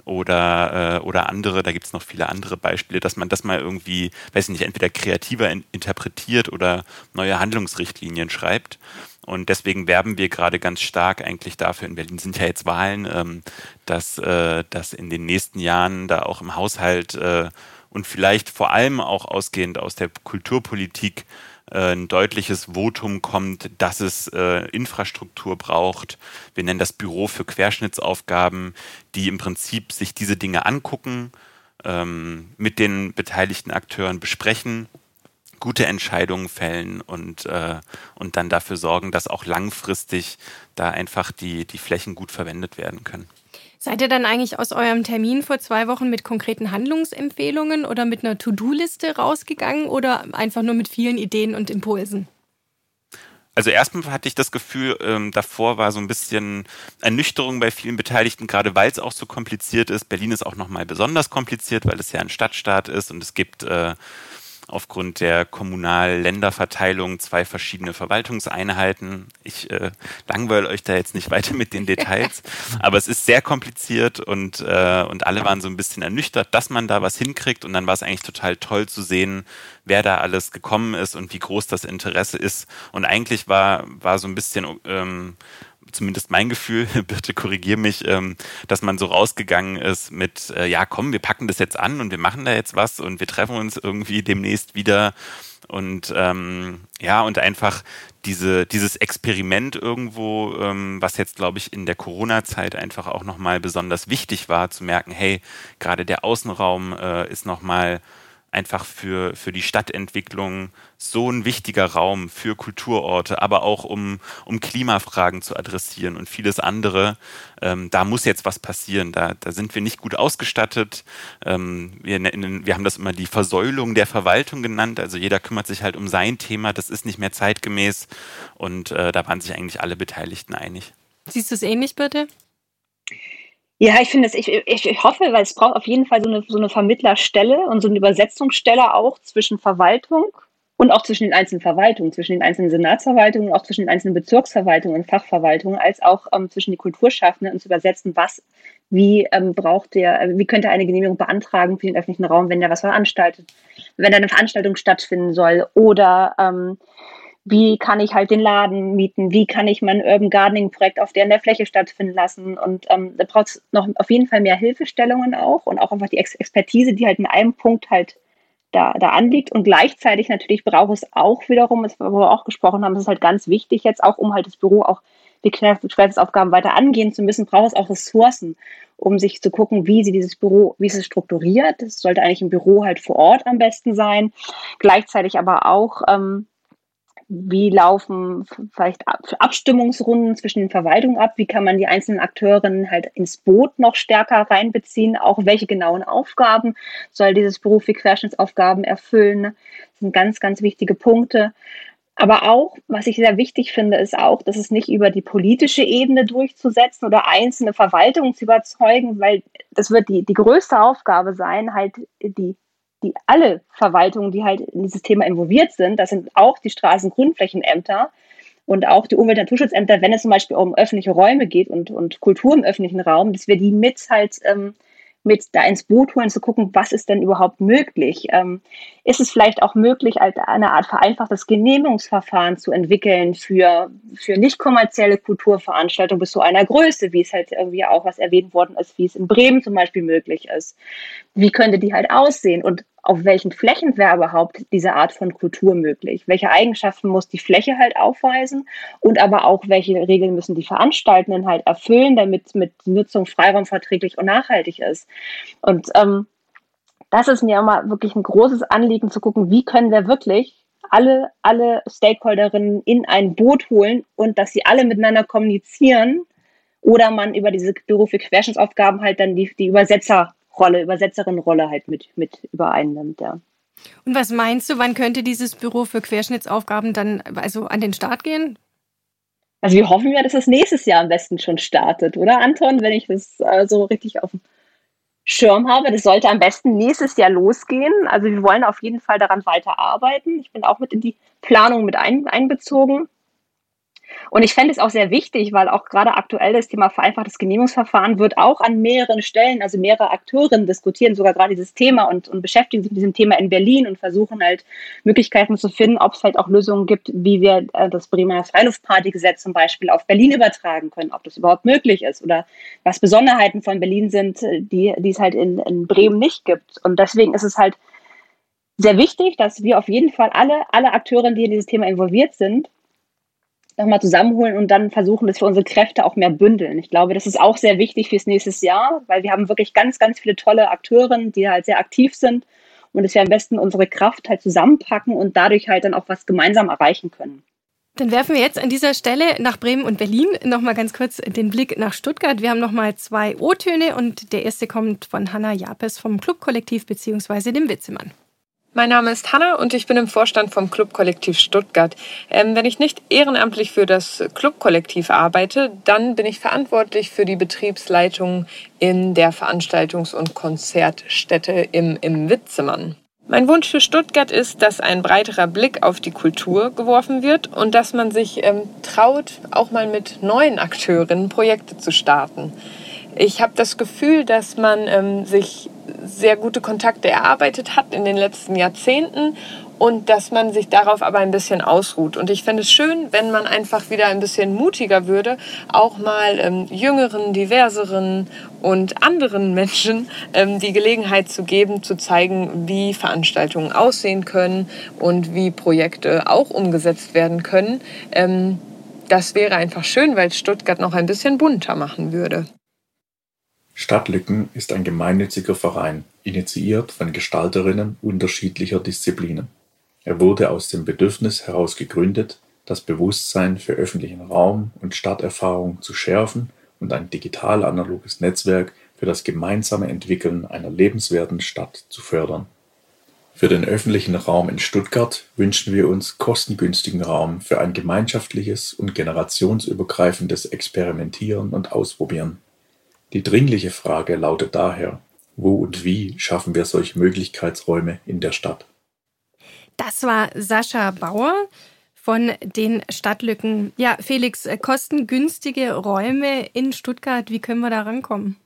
Oder, äh, oder andere, da gibt es noch viele andere Beispiele, dass man das mal irgendwie, weiß ich nicht, entweder kreativer in, interpretiert oder neue Handlungsrichtlinien schreibt. Und deswegen werben wir gerade ganz stark eigentlich dafür, in Berlin sind ja jetzt Wahlen, ähm, dass, äh, dass in den nächsten Jahren da auch im Haushalt äh, und vielleicht vor allem auch ausgehend aus der Kulturpolitik ein deutliches Votum kommt, dass es äh, Infrastruktur braucht. Wir nennen das Büro für Querschnittsaufgaben, die im Prinzip sich diese Dinge angucken, ähm, mit den beteiligten Akteuren besprechen, gute Entscheidungen fällen und, äh, und dann dafür sorgen, dass auch langfristig da einfach die, die Flächen gut verwendet werden können. Seid ihr dann eigentlich aus eurem Termin vor zwei Wochen mit konkreten Handlungsempfehlungen oder mit einer To-Do-Liste rausgegangen oder einfach nur mit vielen Ideen und Impulsen? Also erstmal hatte ich das Gefühl, ähm, davor war so ein bisschen Ernüchterung bei vielen Beteiligten, gerade weil es auch so kompliziert ist. Berlin ist auch nochmal besonders kompliziert, weil es ja ein Stadtstaat ist und es gibt äh, aufgrund der Kommunal-Länder-Verteilung zwei verschiedene Verwaltungseinheiten. Ich äh, langweile euch da jetzt nicht weiter mit den Details, aber es ist sehr kompliziert und, äh, und alle waren so ein bisschen ernüchtert, dass man da was hinkriegt und dann war es eigentlich total toll zu sehen, wer da alles gekommen ist und wie groß das Interesse ist. Und eigentlich war, war so ein bisschen ähm, zumindest mein Gefühl, bitte korrigier mich, ähm, dass man so rausgegangen ist mit, äh, ja komm, wir packen das jetzt an und wir machen da jetzt was und wir treffen uns irgendwie demnächst wieder. Und ähm, ja, und einfach diese, dieses Experiment irgendwo, ähm, was jetzt, glaube ich, in der Corona-Zeit einfach auch nochmal besonders wichtig war, zu merken, hey, gerade der Außenraum äh, ist nochmal einfach für, für die Stadtentwicklung so ein wichtiger Raum für Kulturorte, aber auch um, um Klimafragen zu adressieren und vieles andere. Ähm, da muss jetzt was passieren. Da, da sind wir nicht gut ausgestattet. Ähm, wir, wir haben das immer die Versäulung der Verwaltung genannt. Also jeder kümmert sich halt um sein Thema. Das ist nicht mehr zeitgemäß. Und äh, da waren sich eigentlich alle Beteiligten einig. Siehst du es ähnlich, bitte? Ja, ich finde es, ich, ich, ich hoffe, weil es braucht auf jeden Fall so eine, so eine Vermittlerstelle und so eine Übersetzungsstelle auch zwischen Verwaltung und auch zwischen den einzelnen Verwaltungen, zwischen den einzelnen Senatsverwaltungen, auch zwischen den einzelnen Bezirksverwaltungen und Fachverwaltungen, als auch ähm, zwischen die Kulturschaffenden und zu übersetzen, was, wie ähm, braucht der, äh, wie könnte eine Genehmigung beantragen für den öffentlichen Raum, wenn der was veranstaltet, wenn da eine Veranstaltung stattfinden soll oder ähm, wie kann ich halt den Laden mieten, wie kann ich mein Urban Gardening Projekt auf der in der Fläche stattfinden lassen. Und ähm, da braucht es noch auf jeden Fall mehr Hilfestellungen auch und auch einfach die Ex Expertise, die halt in einem Punkt halt da, da anliegt. Und gleichzeitig natürlich braucht es auch wiederum, wo wir auch gesprochen haben, das ist halt ganz wichtig jetzt auch, um halt das Büro auch die Querschnittsaufgaben weiter angehen zu müssen, braucht es auch Ressourcen, um sich zu gucken, wie sie dieses Büro, wie es strukturiert. Das sollte eigentlich ein Büro halt vor Ort am besten sein. Gleichzeitig aber auch ähm, wie laufen vielleicht Abstimmungsrunden zwischen den Verwaltungen ab? Wie kann man die einzelnen Akteurinnen halt ins Boot noch stärker reinbeziehen? Auch welche genauen Aufgaben soll dieses Beruf wie Querschnittsaufgaben erfüllen? Das sind ganz, ganz wichtige Punkte. Aber auch, was ich sehr wichtig finde, ist auch, dass es nicht über die politische Ebene durchzusetzen oder einzelne Verwaltungen zu überzeugen, weil das wird die, die größte Aufgabe sein, halt die die alle Verwaltungen, die halt in dieses Thema involviert sind, das sind auch die Straßengrünflächenämter und auch die Umwelt- und Naturschutzämter, wenn es zum Beispiel um öffentliche Räume geht und, und Kultur im öffentlichen Raum, dass wir die mit halt ähm, mit da ins Boot holen, zu gucken, was ist denn überhaupt möglich? Ähm, ist es vielleicht auch möglich, halt eine Art vereinfachtes Genehmigungsverfahren zu entwickeln für, für nicht kommerzielle Kulturveranstaltungen bis zu einer Größe, wie es halt irgendwie auch was erwähnt worden ist, wie es in Bremen zum Beispiel möglich ist? Wie könnte die halt aussehen? Und auf welchen Flächen wäre überhaupt diese Art von Kultur möglich? Welche Eigenschaften muss die Fläche halt aufweisen? Und aber auch, welche Regeln müssen die Veranstaltenden halt erfüllen, damit mit Nutzung freiraumverträglich und nachhaltig ist? Und ähm, das ist mir immer wirklich ein großes Anliegen zu gucken, wie können wir wirklich alle, alle Stakeholderinnen in ein Boot holen und dass sie alle miteinander kommunizieren oder man über diese Büro für Querschnittsaufgaben halt dann die, die Übersetzerrolle, Übersetzerin-Rolle halt mit, mit übereinnimmt, ja. Und was meinst du, wann könnte dieses Büro für Querschnittsaufgaben dann also an den Start gehen? Also wir hoffen ja, dass es nächstes Jahr am besten schon startet, oder Anton, wenn ich das äh, so richtig auf dem Schirm habe. Das sollte am besten nächstes Jahr losgehen. Also wir wollen auf jeden Fall daran weiterarbeiten. Ich bin auch mit in die Planung mit ein, einbezogen. Und ich fände es auch sehr wichtig, weil auch gerade aktuell das Thema vereinfachtes Genehmigungsverfahren wird auch an mehreren Stellen, also mehrere Akteurinnen diskutieren sogar gerade dieses Thema und, und beschäftigen sich mit diesem Thema in Berlin und versuchen halt Möglichkeiten zu finden, ob es halt auch Lösungen gibt, wie wir äh, das Bremer Freiluftpartygesetz zum Beispiel auf Berlin übertragen können, ob das überhaupt möglich ist oder was Besonderheiten von Berlin sind, die, die es halt in, in Bremen nicht gibt. Und deswegen ist es halt sehr wichtig, dass wir auf jeden Fall alle, alle Akteure, die in dieses Thema involviert sind, nochmal zusammenholen und dann versuchen, dass wir unsere Kräfte auch mehr bündeln. Ich glaube, das ist auch sehr wichtig fürs nächste Jahr, weil wir haben wirklich ganz, ganz viele tolle Akteurinnen, die halt sehr aktiv sind und dass wir am besten unsere Kraft halt zusammenpacken und dadurch halt dann auch was gemeinsam erreichen können. Dann werfen wir jetzt an dieser Stelle nach Bremen und Berlin nochmal ganz kurz den Blick nach Stuttgart. Wir haben nochmal zwei O-Töne und der erste kommt von Hanna Japes vom Clubkollektiv bzw. dem Witzemann. Mein Name ist Hanna und ich bin im Vorstand vom Clubkollektiv Stuttgart. Ähm, wenn ich nicht ehrenamtlich für das Clubkollektiv arbeite, dann bin ich verantwortlich für die Betriebsleitung in der Veranstaltungs- und Konzertstätte im, im Witzemann. Mein Wunsch für Stuttgart ist, dass ein breiterer Blick auf die Kultur geworfen wird und dass man sich ähm, traut, auch mal mit neuen Akteurinnen Projekte zu starten. Ich habe das Gefühl, dass man ähm, sich sehr gute Kontakte erarbeitet hat in den letzten Jahrzehnten und dass man sich darauf aber ein bisschen ausruht. Und ich fände es schön, wenn man einfach wieder ein bisschen mutiger würde, auch mal ähm, jüngeren, diverseren und anderen Menschen ähm, die Gelegenheit zu geben, zu zeigen, wie Veranstaltungen aussehen können und wie Projekte auch umgesetzt werden können. Ähm, das wäre einfach schön, weil Stuttgart noch ein bisschen bunter machen würde. Stadtlücken ist ein gemeinnütziger Verein, initiiert von Gestalterinnen unterschiedlicher Disziplinen. Er wurde aus dem Bedürfnis heraus gegründet, das Bewusstsein für öffentlichen Raum und Stadterfahrung zu schärfen und ein digital-analoges Netzwerk für das gemeinsame Entwickeln einer lebenswerten Stadt zu fördern. Für den öffentlichen Raum in Stuttgart wünschen wir uns kostengünstigen Raum für ein gemeinschaftliches und generationsübergreifendes Experimentieren und Ausprobieren. Die dringliche Frage lautet daher, wo und wie schaffen wir solche Möglichkeitsräume in der Stadt? Das war Sascha Bauer von den Stadtlücken. Ja, Felix, äh, kostengünstige Räume in Stuttgart, wie können wir da rankommen?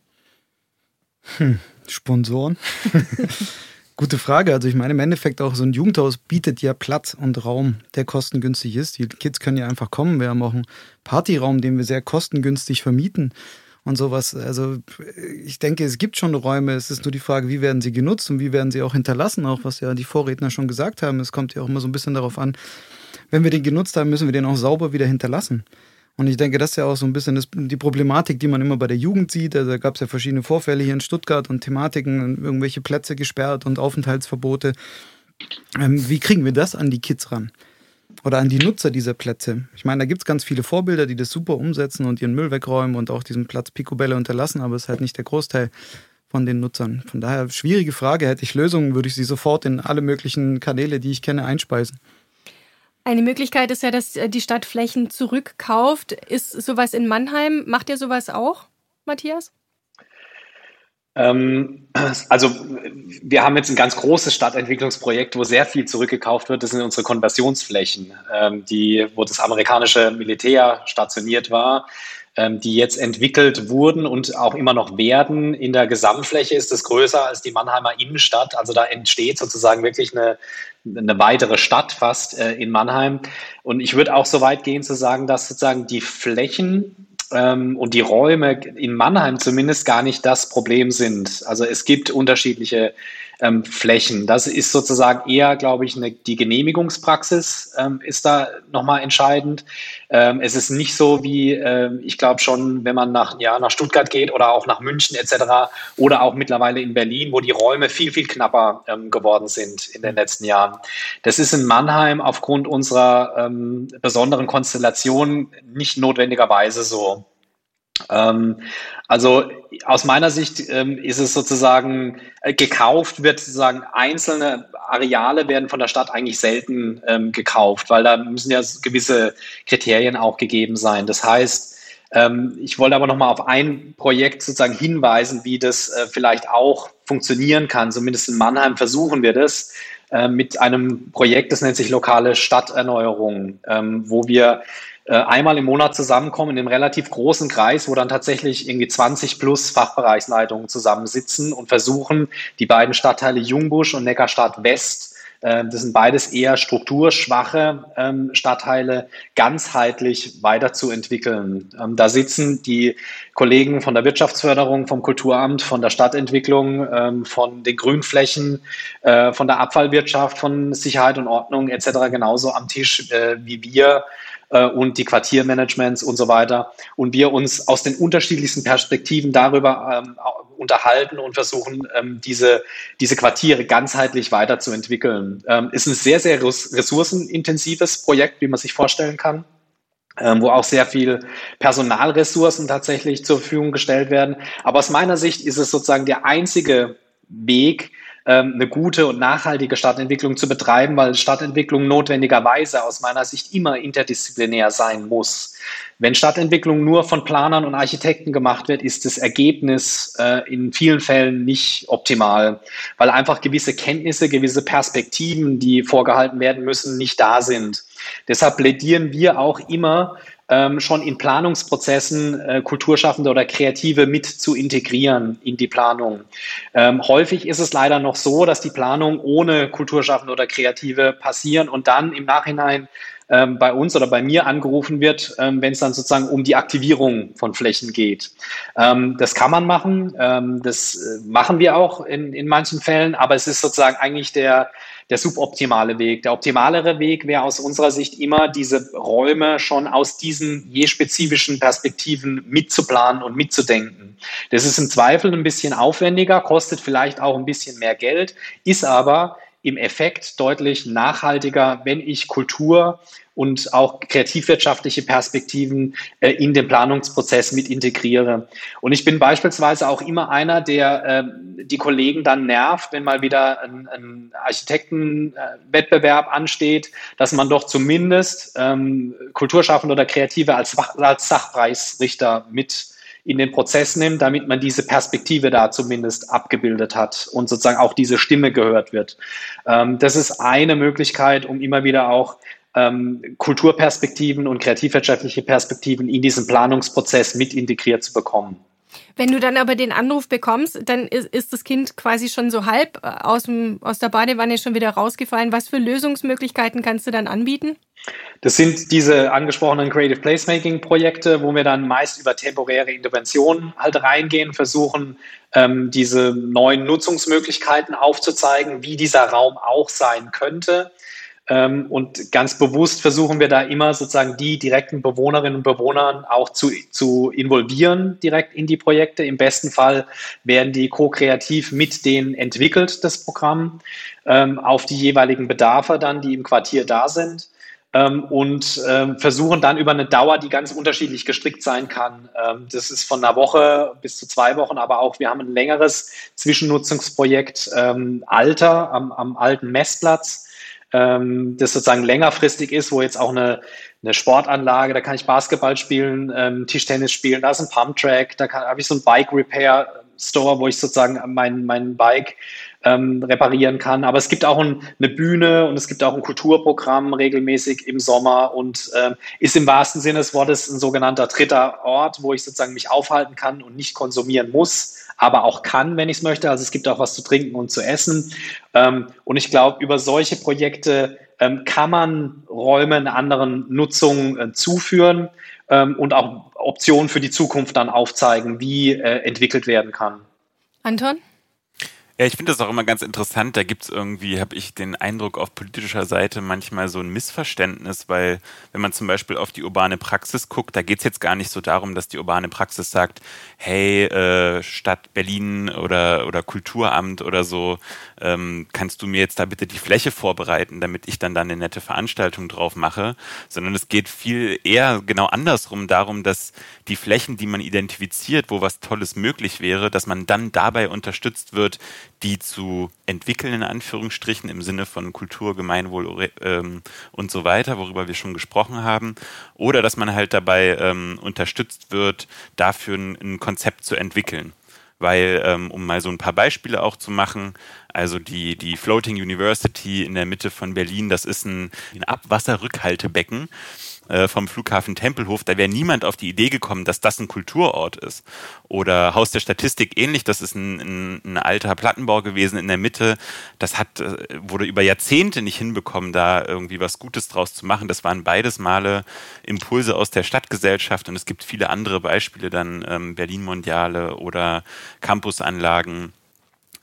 Hm, Sponsoren? Gute Frage. Also ich meine, im Endeffekt auch so ein Jugendhaus bietet ja Platz und Raum, der kostengünstig ist. Die Kids können ja einfach kommen. Wir haben auch einen Partyraum, den wir sehr kostengünstig vermieten und sowas. Also ich denke, es gibt schon Räume. Es ist nur die Frage, wie werden sie genutzt und wie werden sie auch hinterlassen, auch was ja die Vorredner schon gesagt haben. Es kommt ja auch immer so ein bisschen darauf an, wenn wir den genutzt haben, müssen wir den auch sauber wieder hinterlassen. Und ich denke, das ist ja auch so ein bisschen das, die Problematik, die man immer bei der Jugend sieht. Also, da gab es ja verschiedene Vorfälle hier in Stuttgart und Thematiken, irgendwelche Plätze gesperrt und Aufenthaltsverbote. Ähm, wie kriegen wir das an die Kids ran? Oder an die Nutzer dieser Plätze. Ich meine, da gibt es ganz viele Vorbilder, die das super umsetzen und ihren Müll wegräumen und auch diesen Platz Picobello unterlassen, aber es ist halt nicht der Großteil von den Nutzern. Von daher, schwierige Frage. Hätte ich Lösungen, würde ich sie sofort in alle möglichen Kanäle, die ich kenne, einspeisen. Eine Möglichkeit ist ja, dass äh, die Stadt Flächen zurückkauft. Ist sowas in Mannheim? Macht ihr sowas auch, Matthias? Ähm, also wir haben jetzt ein ganz großes Stadtentwicklungsprojekt, wo sehr viel zurückgekauft wird. Das sind unsere Konversionsflächen, ähm, die, wo das amerikanische Militär stationiert war, ähm, die jetzt entwickelt wurden und auch immer noch werden. In der Gesamtfläche ist es größer als die Mannheimer Innenstadt. Also da entsteht sozusagen wirklich eine, eine weitere Stadt fast äh, in Mannheim. Und ich würde auch so weit gehen zu sagen, dass sozusagen die Flächen ähm, und die Räume in Mannheim zumindest gar nicht das Problem sind. Also es gibt unterschiedliche ähm, Flächen. Das ist sozusagen eher, glaube ich, eine, die Genehmigungspraxis ähm, ist da nochmal entscheidend. Ähm, es ist nicht so wie, äh, ich glaube schon, wenn man nach, ja, nach Stuttgart geht oder auch nach München etc. oder auch mittlerweile in Berlin, wo die Räume viel, viel knapper ähm, geworden sind in den letzten Jahren. Das ist in Mannheim aufgrund unserer ähm, besonderen Konstellation nicht notwendigerweise so. Ähm, also aus meiner Sicht ähm, ist es sozusagen äh, gekauft, wird sozusagen einzelne Areale werden von der Stadt eigentlich selten ähm, gekauft, weil da müssen ja gewisse Kriterien auch gegeben sein. Das heißt, ähm, ich wollte aber nochmal auf ein Projekt sozusagen hinweisen, wie das äh, vielleicht auch funktionieren kann. Zumindest in Mannheim versuchen wir das äh, mit einem Projekt, das nennt sich lokale Stadterneuerung, ähm, wo wir äh, einmal im Monat zusammenkommen in einem relativ großen Kreis, wo dann tatsächlich irgendwie 20 plus Fachbereichsleitungen zusammensitzen und versuchen, die beiden Stadtteile Jungbusch und Neckarstadt West ähm, das sind beides eher strukturschwache ähm, Stadtteile, ganzheitlich weiterzuentwickeln. Ähm, da sitzen die Kollegen von der Wirtschaftsförderung, vom Kulturamt, von der Stadtentwicklung, von den Grünflächen, äh, von der Abfallwirtschaft, von Sicherheit und Ordnung etc. genauso am Tisch äh, wie wir äh, und die Quartiermanagements und so weiter. Und wir uns aus den unterschiedlichsten Perspektiven darüber ähm, unterhalten und versuchen, ähm, diese, diese Quartiere ganzheitlich weiterzuentwickeln. Ähm, ist ein sehr, sehr ressourcenintensives Projekt, wie man sich vorstellen kann. Ähm, wo auch sehr viel Personalressourcen tatsächlich zur Verfügung gestellt werden. Aber aus meiner Sicht ist es sozusagen der einzige Weg, eine gute und nachhaltige Stadtentwicklung zu betreiben, weil Stadtentwicklung notwendigerweise aus meiner Sicht immer interdisziplinär sein muss. Wenn Stadtentwicklung nur von Planern und Architekten gemacht wird, ist das Ergebnis äh, in vielen Fällen nicht optimal, weil einfach gewisse Kenntnisse, gewisse Perspektiven, die vorgehalten werden müssen, nicht da sind. Deshalb plädieren wir auch immer ähm, schon in Planungsprozessen äh, Kulturschaffende oder Kreative mit zu integrieren in die Planung. Ähm, häufig ist es leider noch so, dass die Planung ohne Kulturschaffende oder Kreative passieren und dann im Nachhinein ähm, bei uns oder bei mir angerufen wird, ähm, wenn es dann sozusagen um die Aktivierung von Flächen geht. Ähm, das kann man machen, ähm, das äh, machen wir auch in, in manchen Fällen, aber es ist sozusagen eigentlich der, der suboptimale Weg. Der optimalere Weg wäre aus unserer Sicht immer, diese Räume schon aus diesen je spezifischen Perspektiven mitzuplanen und mitzudenken. Das ist im Zweifel ein bisschen aufwendiger, kostet vielleicht auch ein bisschen mehr Geld, ist aber im Effekt deutlich nachhaltiger, wenn ich Kultur und auch kreativwirtschaftliche Perspektiven äh, in den Planungsprozess mit integriere. Und ich bin beispielsweise auch immer einer, der äh, die Kollegen dann nervt, wenn mal wieder ein, ein Architektenwettbewerb ansteht, dass man doch zumindest ähm, Kulturschaffende oder Kreative als, als Sachpreisrichter mit in den Prozess nimmt, damit man diese Perspektive da zumindest abgebildet hat und sozusagen auch diese Stimme gehört wird. Ähm, das ist eine Möglichkeit, um immer wieder auch ähm, Kulturperspektiven und kreativwirtschaftliche Perspektiven in diesen Planungsprozess mit integriert zu bekommen. Wenn du dann aber den Anruf bekommst, dann ist, ist das Kind quasi schon so halb äh, aus, dem, aus der Badewanne schon wieder rausgefallen. Was für Lösungsmöglichkeiten kannst du dann anbieten? Das sind diese angesprochenen Creative Placemaking Projekte, wo wir dann meist über temporäre Interventionen halt reingehen, versuchen, ähm, diese neuen Nutzungsmöglichkeiten aufzuzeigen, wie dieser Raum auch sein könnte. Ähm, und ganz bewusst versuchen wir da immer sozusagen die direkten Bewohnerinnen und Bewohner auch zu, zu involvieren direkt in die Projekte. Im besten Fall werden die ko-kreativ mit denen entwickelt, das Programm, ähm, auf die jeweiligen Bedarfe dann, die im Quartier da sind. Ähm, und versuchen dann über eine Dauer, die ganz unterschiedlich gestrickt sein kann. Das ist von einer Woche bis zu zwei Wochen, aber auch wir haben ein längeres Zwischennutzungsprojekt Alter am, am alten Messplatz ähm, das sozusagen längerfristig ist, wo jetzt auch eine, eine Sportanlage, da kann ich Basketball spielen, ähm, Tischtennis spielen, da ist ein Pumptrack, da habe ich so ein Bike Repair Store, wo ich sozusagen mein, mein Bike ähm, reparieren kann. Aber es gibt auch ein, eine Bühne und es gibt auch ein Kulturprogramm regelmäßig im Sommer und ähm, ist im wahrsten Sinne des Wortes ein sogenannter dritter Ort, wo ich sozusagen mich aufhalten kann und nicht konsumieren muss, aber auch kann, wenn ich es möchte. Also es gibt auch was zu trinken und zu essen. Ähm, und ich glaube, über solche Projekte ähm, kann man Räume einer anderen Nutzung äh, zuführen ähm, und auch Optionen für die Zukunft dann aufzeigen, wie äh, entwickelt werden kann. Anton? Ja, ich finde das auch immer ganz interessant. Da gibt es irgendwie, habe ich den Eindruck, auf politischer Seite manchmal so ein Missverständnis, weil wenn man zum Beispiel auf die urbane Praxis guckt, da geht es jetzt gar nicht so darum, dass die urbane Praxis sagt, hey, äh, Stadt Berlin oder, oder Kulturamt oder so, ähm, kannst du mir jetzt da bitte die Fläche vorbereiten, damit ich dann da eine nette Veranstaltung drauf mache, sondern es geht viel eher genau andersrum darum, dass die Flächen, die man identifiziert, wo was Tolles möglich wäre, dass man dann dabei unterstützt wird, die zu entwickeln, in Anführungsstrichen, im Sinne von Kultur, Gemeinwohl ähm, und so weiter, worüber wir schon gesprochen haben. Oder dass man halt dabei ähm, unterstützt wird, dafür ein, ein Konzept zu entwickeln weil, ähm, um mal so ein paar Beispiele auch zu machen, also die, die Floating University in der Mitte von Berlin, das ist ein, ein Abwasserrückhaltebecken äh, vom Flughafen Tempelhof, da wäre niemand auf die Idee gekommen, dass das ein Kulturort ist. Oder Haus der Statistik ähnlich, das ist ein, ein, ein alter Plattenbau gewesen in der Mitte. Das hat, äh, wurde über Jahrzehnte nicht hinbekommen, da irgendwie was Gutes draus zu machen. Das waren beides Male Impulse aus der Stadtgesellschaft und es gibt viele andere Beispiele, dann ähm, Berlin-Mondiale oder Campusanlagen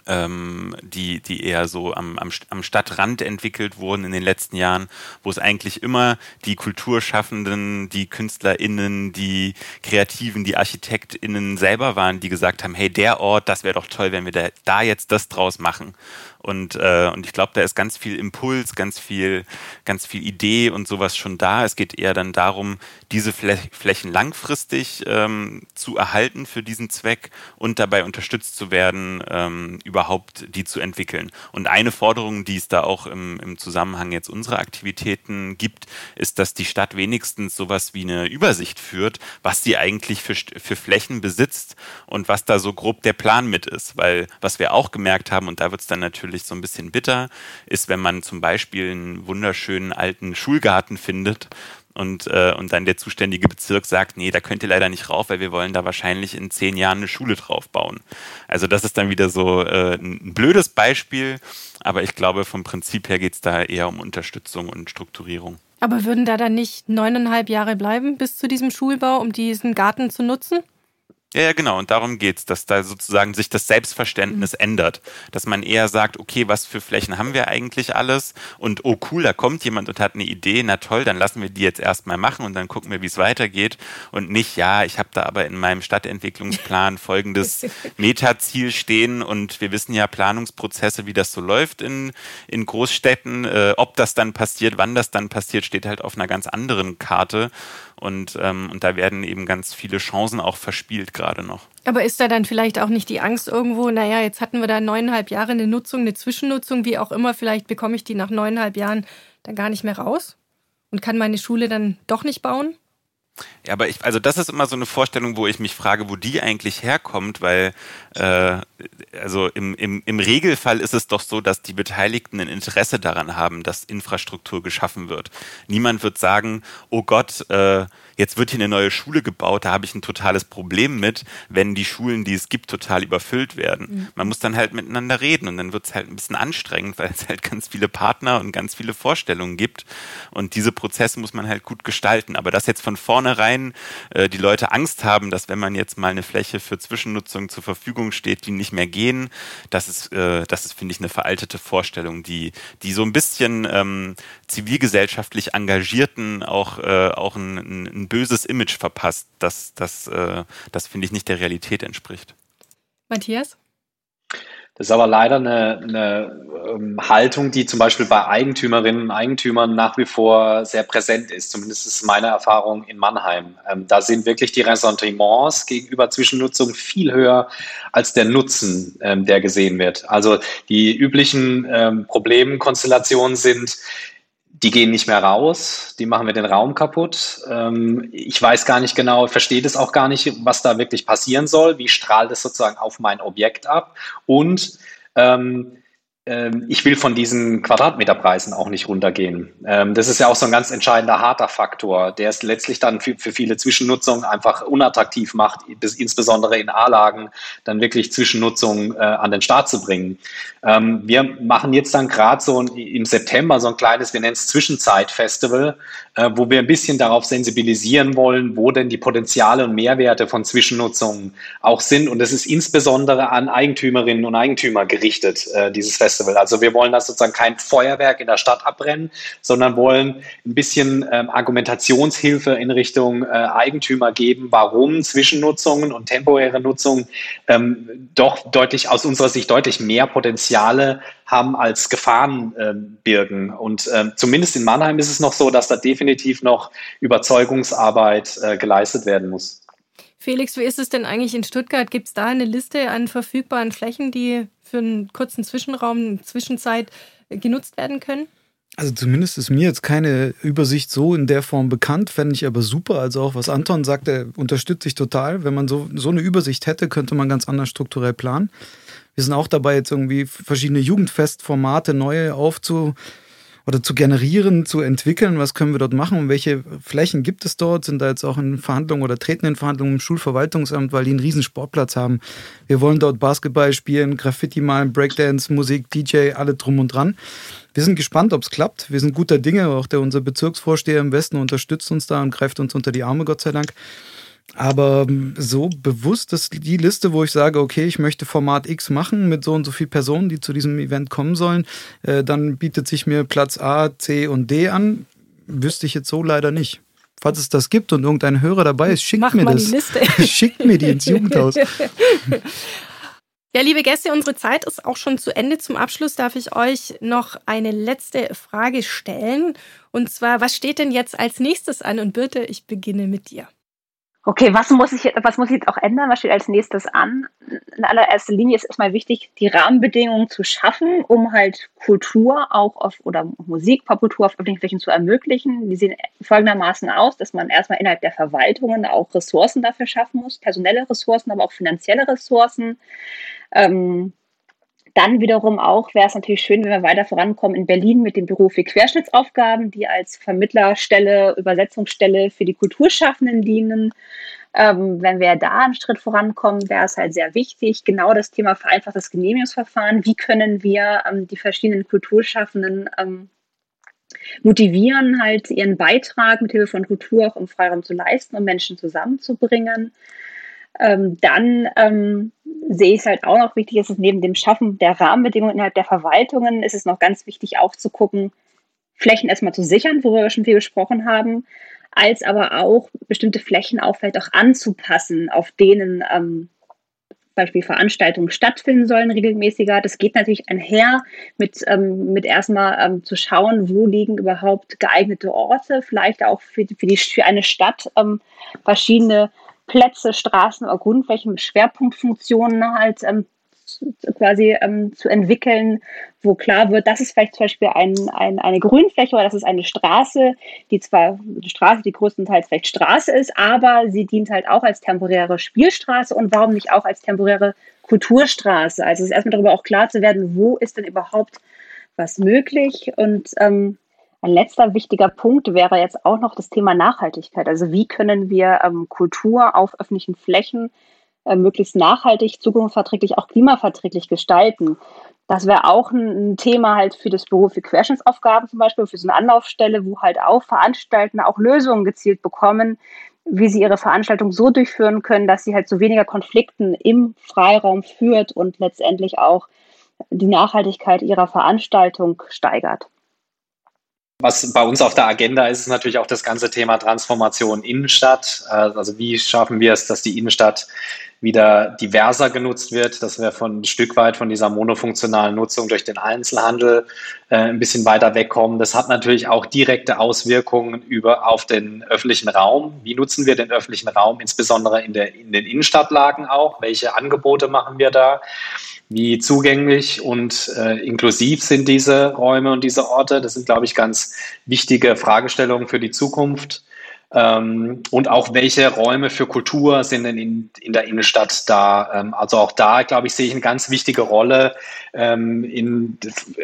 ähm, die, die eher so am, am, am Stadtrand entwickelt wurden in den letzten Jahren, wo es eigentlich immer die Kulturschaffenden, die KünstlerInnen, die Kreativen, die ArchitektInnen selber waren, die gesagt haben, hey, der Ort, das wäre doch toll, wenn wir da, da jetzt das draus machen. Und, äh, und ich glaube, da ist ganz viel Impuls, ganz viel, ganz viel Idee und sowas schon da. Es geht eher dann darum, diese Flächen langfristig ähm, zu erhalten für diesen Zweck und dabei unterstützt zu werden, ähm, überhaupt die zu entwickeln. Und eine Forderung, die es da auch im, im Zusammenhang jetzt unserer Aktivitäten gibt, ist, dass die Stadt wenigstens sowas wie eine Übersicht führt, was sie eigentlich für, für Flächen besitzt und was da so grob der Plan mit ist. Weil was wir auch gemerkt haben, und da wird es dann natürlich natürlich so ein bisschen bitter, ist, wenn man zum Beispiel einen wunderschönen alten Schulgarten findet und, äh, und dann der zuständige Bezirk sagt, nee, da könnt ihr leider nicht rauf, weil wir wollen da wahrscheinlich in zehn Jahren eine Schule drauf bauen. Also das ist dann wieder so äh, ein blödes Beispiel, aber ich glaube, vom Prinzip her geht es da eher um Unterstützung und Strukturierung. Aber würden da dann nicht neuneinhalb Jahre bleiben bis zu diesem Schulbau, um diesen Garten zu nutzen? Ja, ja, genau. Und darum geht's, dass da sozusagen sich das Selbstverständnis mhm. ändert. Dass man eher sagt, okay, was für Flächen haben wir eigentlich alles? Und oh cool, da kommt jemand und hat eine Idee, na toll, dann lassen wir die jetzt erstmal machen und dann gucken wir, wie es weitergeht. Und nicht, ja, ich habe da aber in meinem Stadtentwicklungsplan folgendes Metaziel stehen und wir wissen ja Planungsprozesse, wie das so läuft in, in Großstädten. Äh, ob das dann passiert, wann das dann passiert, steht halt auf einer ganz anderen Karte. Und, ähm, und da werden eben ganz viele Chancen auch verspielt gerade noch. Aber ist da dann vielleicht auch nicht die Angst irgendwo, naja, jetzt hatten wir da neuneinhalb Jahre eine Nutzung, eine Zwischennutzung, wie auch immer, vielleicht bekomme ich die nach neuneinhalb Jahren dann gar nicht mehr raus und kann meine Schule dann doch nicht bauen? Ja, aber ich, also das ist immer so eine Vorstellung, wo ich mich frage, wo die eigentlich herkommt, weil äh, also im, im, im Regelfall ist es doch so, dass die Beteiligten ein Interesse daran haben, dass Infrastruktur geschaffen wird. Niemand wird sagen, oh Gott, äh, jetzt wird hier eine neue Schule gebaut, da habe ich ein totales Problem mit, wenn die Schulen, die es gibt, total überfüllt werden. Mhm. Man muss dann halt miteinander reden und dann wird es halt ein bisschen anstrengend, weil es halt ganz viele Partner und ganz viele Vorstellungen gibt. Und diese Prozesse muss man halt gut gestalten. Aber dass jetzt von vornherein äh, die Leute Angst haben, dass wenn man jetzt mal eine Fläche für Zwischennutzung zur Verfügung steht, die nicht mehr gehen, das ist, äh, das ist, finde ich, eine veraltete Vorstellung, die, die so ein bisschen ähm, zivilgesellschaftlich Engagierten auch, äh, auch ein, ein böses Image verpasst, das, das, äh, das finde ich nicht der Realität entspricht. Matthias? Das ist aber leider eine, eine ähm, Haltung, die zum Beispiel bei Eigentümerinnen und Eigentümern nach wie vor sehr präsent ist. Zumindest ist meine Erfahrung in Mannheim. Ähm, da sind wirklich die Ressentiments gegenüber Zwischennutzung viel höher als der Nutzen, ähm, der gesehen wird. Also die üblichen ähm, Problemkonstellationen sind, die gehen nicht mehr raus, die machen mir den Raum kaputt. Ähm, ich weiß gar nicht genau, verstehe das auch gar nicht, was da wirklich passieren soll. Wie strahlt es sozusagen auf mein Objekt ab? Und ähm, ich will von diesen Quadratmeterpreisen auch nicht runtergehen. Ähm, das ist ja auch so ein ganz entscheidender harter Faktor, der es letztlich dann für, viele Zwischennutzungen einfach unattraktiv macht, insbesondere in A-Lagen dann wirklich Zwischennutzung äh, an den Start zu bringen. Ähm, wir machen jetzt dann gerade so im September so ein kleines, wir nennen es Zwischenzeitfestival, äh, wo wir ein bisschen darauf sensibilisieren wollen, wo denn die Potenziale und Mehrwerte von Zwischennutzungen auch sind. Und es ist insbesondere an Eigentümerinnen und Eigentümer gerichtet, äh, dieses Festival. Festival. Also wir wollen das sozusagen kein Feuerwerk in der Stadt abbrennen, sondern wollen ein bisschen ähm, Argumentationshilfe in Richtung äh, Eigentümer geben, warum Zwischennutzungen und temporäre Nutzung ähm, doch deutlich aus unserer Sicht deutlich mehr Potenziale haben als Gefahren äh, birgen. Und äh, zumindest in Mannheim ist es noch so, dass da definitiv noch Überzeugungsarbeit äh, geleistet werden muss. Felix, wie ist es denn eigentlich in Stuttgart? Gibt es da eine Liste an verfügbaren Flächen, die für einen kurzen Zwischenraum, eine Zwischenzeit genutzt werden können? Also zumindest ist mir jetzt keine Übersicht so in der Form bekannt, fände ich aber super. Also auch was Anton sagt, er unterstütze ich total. Wenn man so, so eine Übersicht hätte, könnte man ganz anders strukturell planen. Wir sind auch dabei, jetzt irgendwie verschiedene Jugendfestformate neue aufzu, oder zu generieren, zu entwickeln. Was können wir dort machen und welche Flächen gibt es dort? Sind da jetzt auch in Verhandlungen oder treten in Verhandlungen im Schulverwaltungsamt, weil die einen riesen Sportplatz haben. Wir wollen dort Basketball spielen, Graffiti malen, Breakdance, Musik, DJ, alle drum und dran. Wir sind gespannt, ob es klappt. Wir sind guter Dinge. Auch der unser Bezirksvorsteher im Westen unterstützt uns da und greift uns unter die Arme, Gott sei Dank. Aber ähm, so bewusst ist die Liste, wo ich sage, okay, ich möchte Format X machen mit so und so vielen Personen, die zu diesem Event kommen sollen, äh, dann bietet sich mir Platz A, C und D an. Wüsste ich jetzt so leider nicht. Falls es das gibt und irgendein Hörer dabei ist, schickt Mach mir das. Die Liste. schickt mir die ins Jugendhaus. Ja, liebe Gäste, unsere Zeit ist auch schon zu Ende. Zum Abschluss darf ich euch noch eine letzte Frage stellen. Und zwar, was steht denn jetzt als nächstes an? Und Birte, ich beginne mit dir. Okay, was muss ich, was muss ich jetzt auch ändern? Was steht als nächstes an? In allererster Linie ist erstmal wichtig, die Rahmenbedingungen zu schaffen, um halt Kultur auch auf oder Musik, Popkultur auf öffentlichen Flächen zu ermöglichen. Die sehen folgendermaßen aus, dass man erstmal innerhalb der Verwaltungen auch Ressourcen dafür schaffen muss, personelle Ressourcen, aber auch finanzielle Ressourcen. Ähm, dann wiederum auch wäre es natürlich schön, wenn wir weiter vorankommen in Berlin mit dem Büro für Querschnittsaufgaben, die als Vermittlerstelle, Übersetzungsstelle für die Kulturschaffenden dienen. Ähm, wenn wir da einen Schritt vorankommen, wäre es halt sehr wichtig. Genau das Thema vereinfachtes Genehmigungsverfahren. Wie können wir ähm, die verschiedenen Kulturschaffenden ähm, motivieren, halt ihren Beitrag mit Hilfe von Kultur auch im Freiraum zu leisten, um Menschen zusammenzubringen? Ähm, dann ähm, sehe ich es halt auch noch wichtig, ist es neben dem Schaffen der Rahmenbedingungen innerhalb der Verwaltungen, ist es noch ganz wichtig auch zu gucken, Flächen erstmal zu sichern, worüber wir schon viel gesprochen haben, als aber auch bestimmte Flächen auch vielleicht auch anzupassen, auf denen ähm, Beispiel Veranstaltungen stattfinden sollen regelmäßiger. Das geht natürlich einher mit, ähm, mit erstmal ähm, zu schauen, wo liegen überhaupt geeignete Orte, vielleicht auch für, für, die, für eine Stadt ähm, verschiedene Plätze, Straßen oder Grundflächen mit Schwerpunktfunktionen halt ähm, quasi ähm, zu entwickeln, wo klar wird, das ist vielleicht zum Beispiel ein, ein, eine Grünfläche oder das ist eine Straße, die zwar eine Straße, die größtenteils vielleicht Straße ist, aber sie dient halt auch als temporäre Spielstraße und warum nicht auch als temporäre Kulturstraße. Also es ist erstmal darüber auch klar zu werden, wo ist denn überhaupt was möglich und ähm, ein letzter wichtiger Punkt wäre jetzt auch noch das Thema Nachhaltigkeit. Also wie können wir ähm, Kultur auf öffentlichen Flächen äh, möglichst nachhaltig, zukunftsverträglich, auch klimaverträglich gestalten? Das wäre auch ein, ein, Thema halt für das Büro für Querschnittsaufgaben zum Beispiel, für so eine Anlaufstelle, wo halt auch Veranstaltende auch Lösungen gezielt bekommen, wie sie ihre Veranstaltung so durchführen können, dass sie halt zu weniger Konflikten im Freiraum führt und letztendlich auch die Nachhaltigkeit ihrer Veranstaltung steigert. Was bei uns auf der Agenda ist, ist natürlich auch das ganze Thema Transformation Innenstadt. Äh, also wie schaffen wir es, dass die Innenstadt wieder diverser genutzt wird, dass wir von ein Stück weit von dieser monofunktionalen Nutzung durch den Einzelhandel äh, ein bisschen weiter wegkommen. Das hat natürlich auch direkte Auswirkungen über auf den öffentlichen Raum. Wie nutzen wir den öffentlichen Raum, insbesondere in, der, in den Innenstadtlagen auch? Welche Angebote machen wir da? wie zugänglich und äh, inklusiv sind diese Räume und diese Orte. Das sind, glaube ich, ganz wichtige Fragestellungen für die Zukunft. Ähm, und auch welche Räume für Kultur sind denn in, in der Innenstadt da? Ähm, also auch da, glaube ich, sehe ich eine ganz wichtige Rolle ähm, in,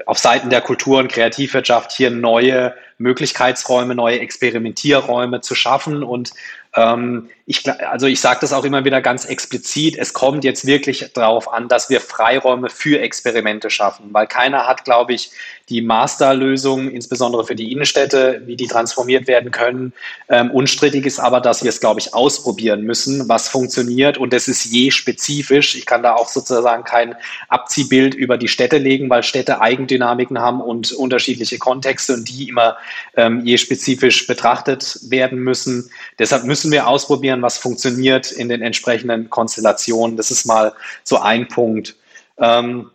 auf Seiten der Kultur- und Kreativwirtschaft hier neue Möglichkeitsräume, neue Experimentierräume zu schaffen und ähm, ich, also ich sage das auch immer wieder ganz explizit, es kommt jetzt wirklich darauf an, dass wir Freiräume für Experimente schaffen, weil keiner hat, glaube ich, die Masterlösung, insbesondere für die Innenstädte, wie die transformiert werden können. Ähm, unstrittig ist aber, dass wir es, glaube ich, ausprobieren müssen, was funktioniert und das ist je spezifisch. Ich kann da auch sozusagen kein Abziehbild über die Städte legen, weil Städte Eigendynamiken haben und unterschiedliche Kontexte und die immer ähm, je spezifisch betrachtet werden müssen. Deshalb müssen wir ausprobieren, was funktioniert in den entsprechenden Konstellationen. Das ist mal so ein Punkt. Ähm,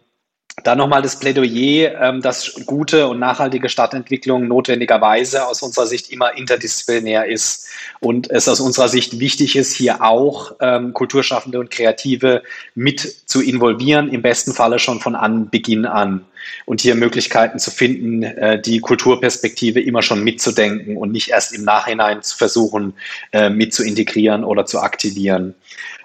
dann nochmal das Plädoyer, ähm, dass gute und nachhaltige Stadtentwicklung notwendigerweise aus unserer Sicht immer interdisziplinär ist und es aus unserer Sicht wichtig ist, hier auch ähm, Kulturschaffende und Kreative mit zu involvieren, im besten Falle schon von Anbeginn an und hier Möglichkeiten zu finden, äh, die Kulturperspektive immer schon mitzudenken und nicht erst im Nachhinein zu versuchen, äh, mit zu integrieren oder zu aktivieren.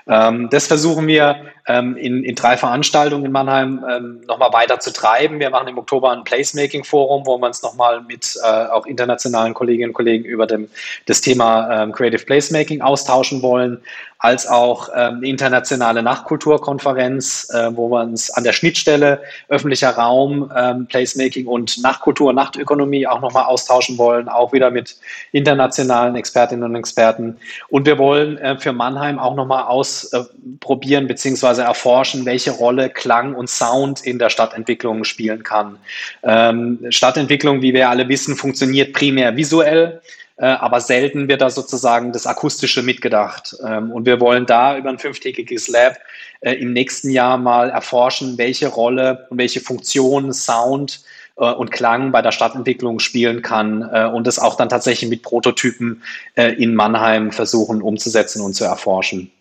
Ähm, das versuchen wir ähm, in, in drei Veranstaltungen in Mannheim ähm, nochmal weiter zu treiben. Wir machen im Oktober ein Placemaking-Forum, wo wir uns nochmal mit äh, auch internationalen Kolleginnen und Kollegen über dem, das Thema ähm, Creative Placemaking austauschen wollen als auch ähm, eine internationale Nachtkulturkonferenz, äh, wo wir uns an der Schnittstelle öffentlicher Raum, ähm, Placemaking und Nachtkultur, Nachtökonomie auch nochmal austauschen wollen, auch wieder mit internationalen Expertinnen und Experten. Und wir wollen äh, für Mannheim auch nochmal ausprobieren bzw. erforschen, welche Rolle Klang und Sound in der Stadtentwicklung spielen kann. Ähm, Stadtentwicklung, wie wir alle wissen, funktioniert primär visuell. Äh, aber selten wird da sozusagen das Akustische mitgedacht. Ähm, und wir wollen da über ein fünftägiges Lab äh, im nächsten Jahr mal erforschen, welche Rolle und welche Funktion Sound äh, und Klang bei der Stadtentwicklung spielen kann und das auch dann tatsächlich mit Prototypen in Mannheim versuchen umzusetzen und zu erforschen.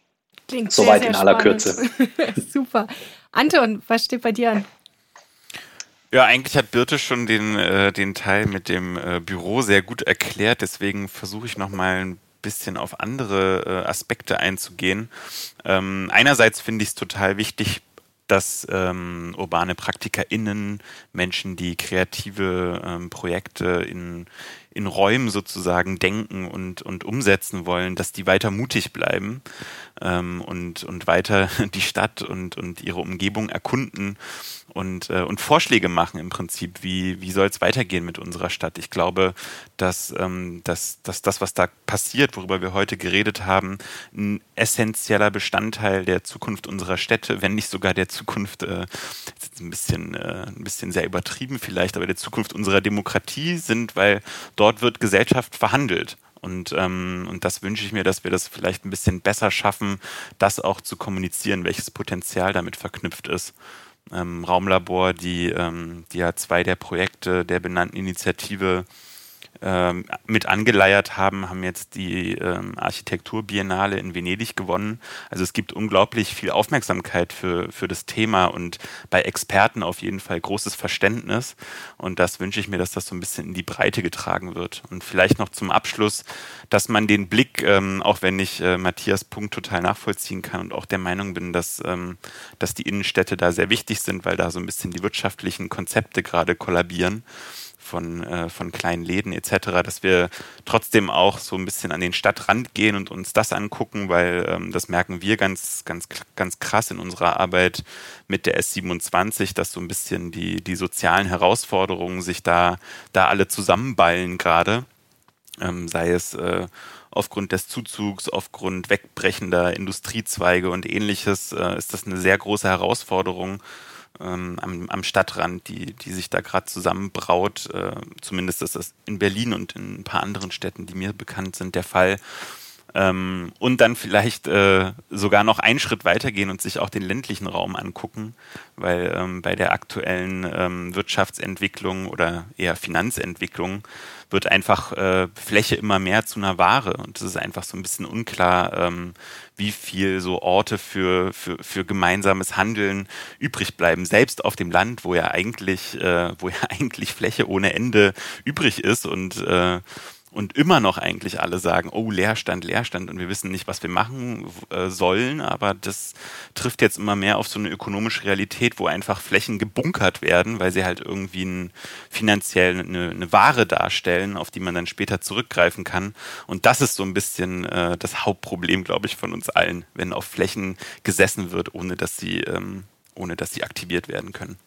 Klingt Soweit sehr, sehr in aller spannend. Kürze. Super. Anton, was steht bei dir an? Ja, eigentlich hat Birte schon den, äh, den Teil mit dem äh, Büro sehr gut erklärt. Deswegen versuche ich nochmal ein bisschen auf andere äh, Aspekte einzugehen. Ähm, einerseits finde ich es total wichtig, dass ähm, urbane PraktikerInnen, Menschen, die kreative ähm, Projekte in, in Räumen sozusagen denken und, und umsetzen wollen, dass die weiter mutig bleiben ähm, und, und weiter die Stadt und, und ihre Umgebung erkunden und, äh, und Vorschläge machen im Prinzip, wie, wie soll es weitergehen mit unserer Stadt. Ich glaube, dass, ähm, dass, dass das, was da passiert, worüber wir heute geredet haben, ein essentieller Bestandteil der Zukunft unserer Städte, wenn nicht sogar der Zukunft, äh, ist ein bisschen, äh, ein bisschen sehr übertrieben vielleicht, aber der Zukunft unserer Demokratie sind, weil dort wird Gesellschaft verhandelt. Und, ähm, und das wünsche ich mir, dass wir das vielleicht ein bisschen besser schaffen, das auch zu kommunizieren, welches Potenzial damit verknüpft ist ähm, Raumlabor, die, ähm, die ja zwei der Projekte der benannten Initiative ähm, mit angeleiert haben, haben jetzt die ähm, Architekturbiennale in Venedig gewonnen. Also es gibt unglaublich viel Aufmerksamkeit für, für das Thema und bei Experten auf jeden Fall großes Verständnis. Und das wünsche ich mir, dass das so ein bisschen in die Breite getragen wird. Und vielleicht noch zum Abschluss, dass man den Blick, ähm, auch wenn ich äh, Matthias Punkt total nachvollziehen kann und auch der Meinung bin, dass, ähm, dass die Innenstädte da sehr wichtig sind, weil da so ein bisschen die wirtschaftlichen Konzepte gerade kollabieren von, äh, von kleinen Läden etc., dass wir trotzdem auch so ein bisschen an den Stadtrand gehen und uns das angucken, weil ähm, das merken wir ganz, ganz, ganz krass in unserer Arbeit mit der S27, dass so ein bisschen die, die sozialen Herausforderungen sich da, da alle zusammenballen gerade. Ähm, sei es äh, aufgrund des Zuzugs, aufgrund wegbrechender Industriezweige und ähnliches, äh, ist das eine sehr große Herausforderung ähm, am, am, Stadtrand, die, die sich da gerade zusammenbraut. Äh, zumindest ist das in Berlin und in ein paar anderen Städten, die mir bekannt sind, der Fall. Ähm, und dann vielleicht äh, sogar noch einen Schritt weitergehen und sich auch den ländlichen Raum angucken, weil ähm, bei der aktuellen ähm, Wirtschaftsentwicklung oder eher Finanzentwicklung wird einfach äh, Fläche immer mehr zu einer Ware. Und es ist einfach so ein bisschen unklar, ähm, wie viel so Orte für, für, für gemeinsames Handeln übrig bleiben, selbst auf dem Land, wo ja eigentlich, äh, wo ja eigentlich Fläche ohne Ende übrig ist. Und äh, und immer noch eigentlich alle sagen, oh, Leerstand, Leerstand und wir wissen nicht, was wir machen äh, sollen, aber das trifft jetzt immer mehr auf so eine ökonomische Realität, wo einfach Flächen gebunkert werden, weil sie halt irgendwie ein, finanziell eine, eine Ware darstellen, auf die man dann später zurückgreifen kann und das ist so ein bisschen äh, das Hauptproblem, glaube ich, von uns allen, wenn auf Flächen gesessen wird, ohne dass sie, ähm, ohne dass sie aktiviert werden können.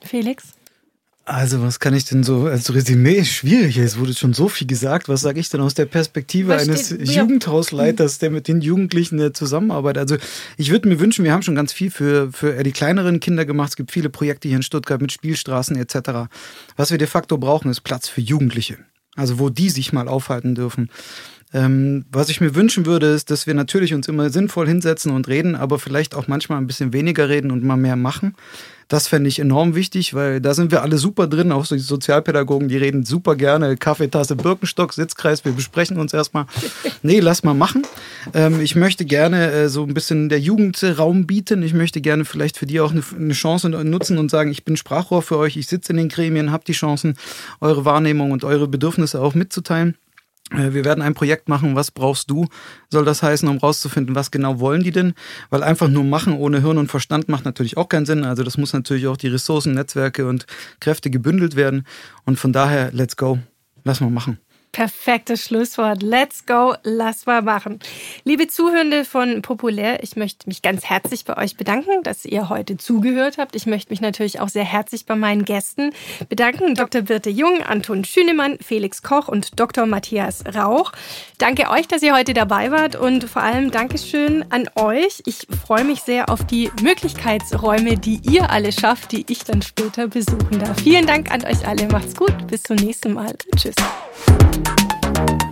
Felix? Also, was kann ich denn so als Resümee? Ist schwierig. Es wurde schon so viel gesagt. Was sage ich denn aus der Perspektive was eines steht, Jugendhausleiters, der mit den Jugendlichen zusammenarbeitet? Also, ich würde mir wünschen, wir haben schon ganz viel für, für die kleineren Kinder gemacht. Es gibt viele Projekte hier in Stuttgart mit Spielstraßen etc. Was wir de facto brauchen, ist Platz für Jugendliche. Also, wo die sich mal aufhalten dürfen. Ähm, was ich mir wünschen würde, ist, dass wir natürlich uns immer sinnvoll hinsetzen und reden, aber vielleicht auch manchmal ein bisschen weniger reden und mal mehr machen. Das fände ich enorm wichtig, weil da sind wir alle super drin, auch so die Sozialpädagogen, die reden super gerne. Kaffeetasse, Birkenstock, Sitzkreis, wir besprechen uns erstmal. Nee, lass mal machen. Ähm, ich möchte gerne äh, so ein bisschen der Jugend Raum bieten. Ich möchte gerne vielleicht für die auch eine, eine Chance nutzen und sagen, ich bin Sprachrohr für euch, ich sitze in den Gremien, habe die Chancen, eure Wahrnehmung und eure Bedürfnisse auch mitzuteilen. Äh, wir werden ein Projekt machen, was brauchst du, soll das heißen, um rauszufinden, was genau wollen die denn? Weil einfach nur machen ohne Hirn und Verstand macht natürlich auch keinen Sinn. Also das muss natürlich auch die Ressourcen, Netzwerke und Kräfte gebündelt werden. Und von daher, let's go. Lass mal machen. Perfektes Schlusswort. Let's go, lass mal machen. Liebe Zuhörende von Populär, ich möchte mich ganz herzlich bei euch bedanken, dass ihr heute zugehört habt. Ich möchte mich natürlich auch sehr herzlich bei meinen Gästen bedanken. Dr. Birte Jung, Anton Schünemann, Felix Koch und Dr. Matthias Rauch. Danke euch, dass ihr heute dabei wart und vor allem Dankeschön an euch. Ich freue mich sehr auf die Möglichkeitsräume, die ihr alle schafft, die ich dann später besuchen darf. Vielen Dank an euch alle. Macht's gut. Bis zum nächsten Mal. Tschüss. Thank you.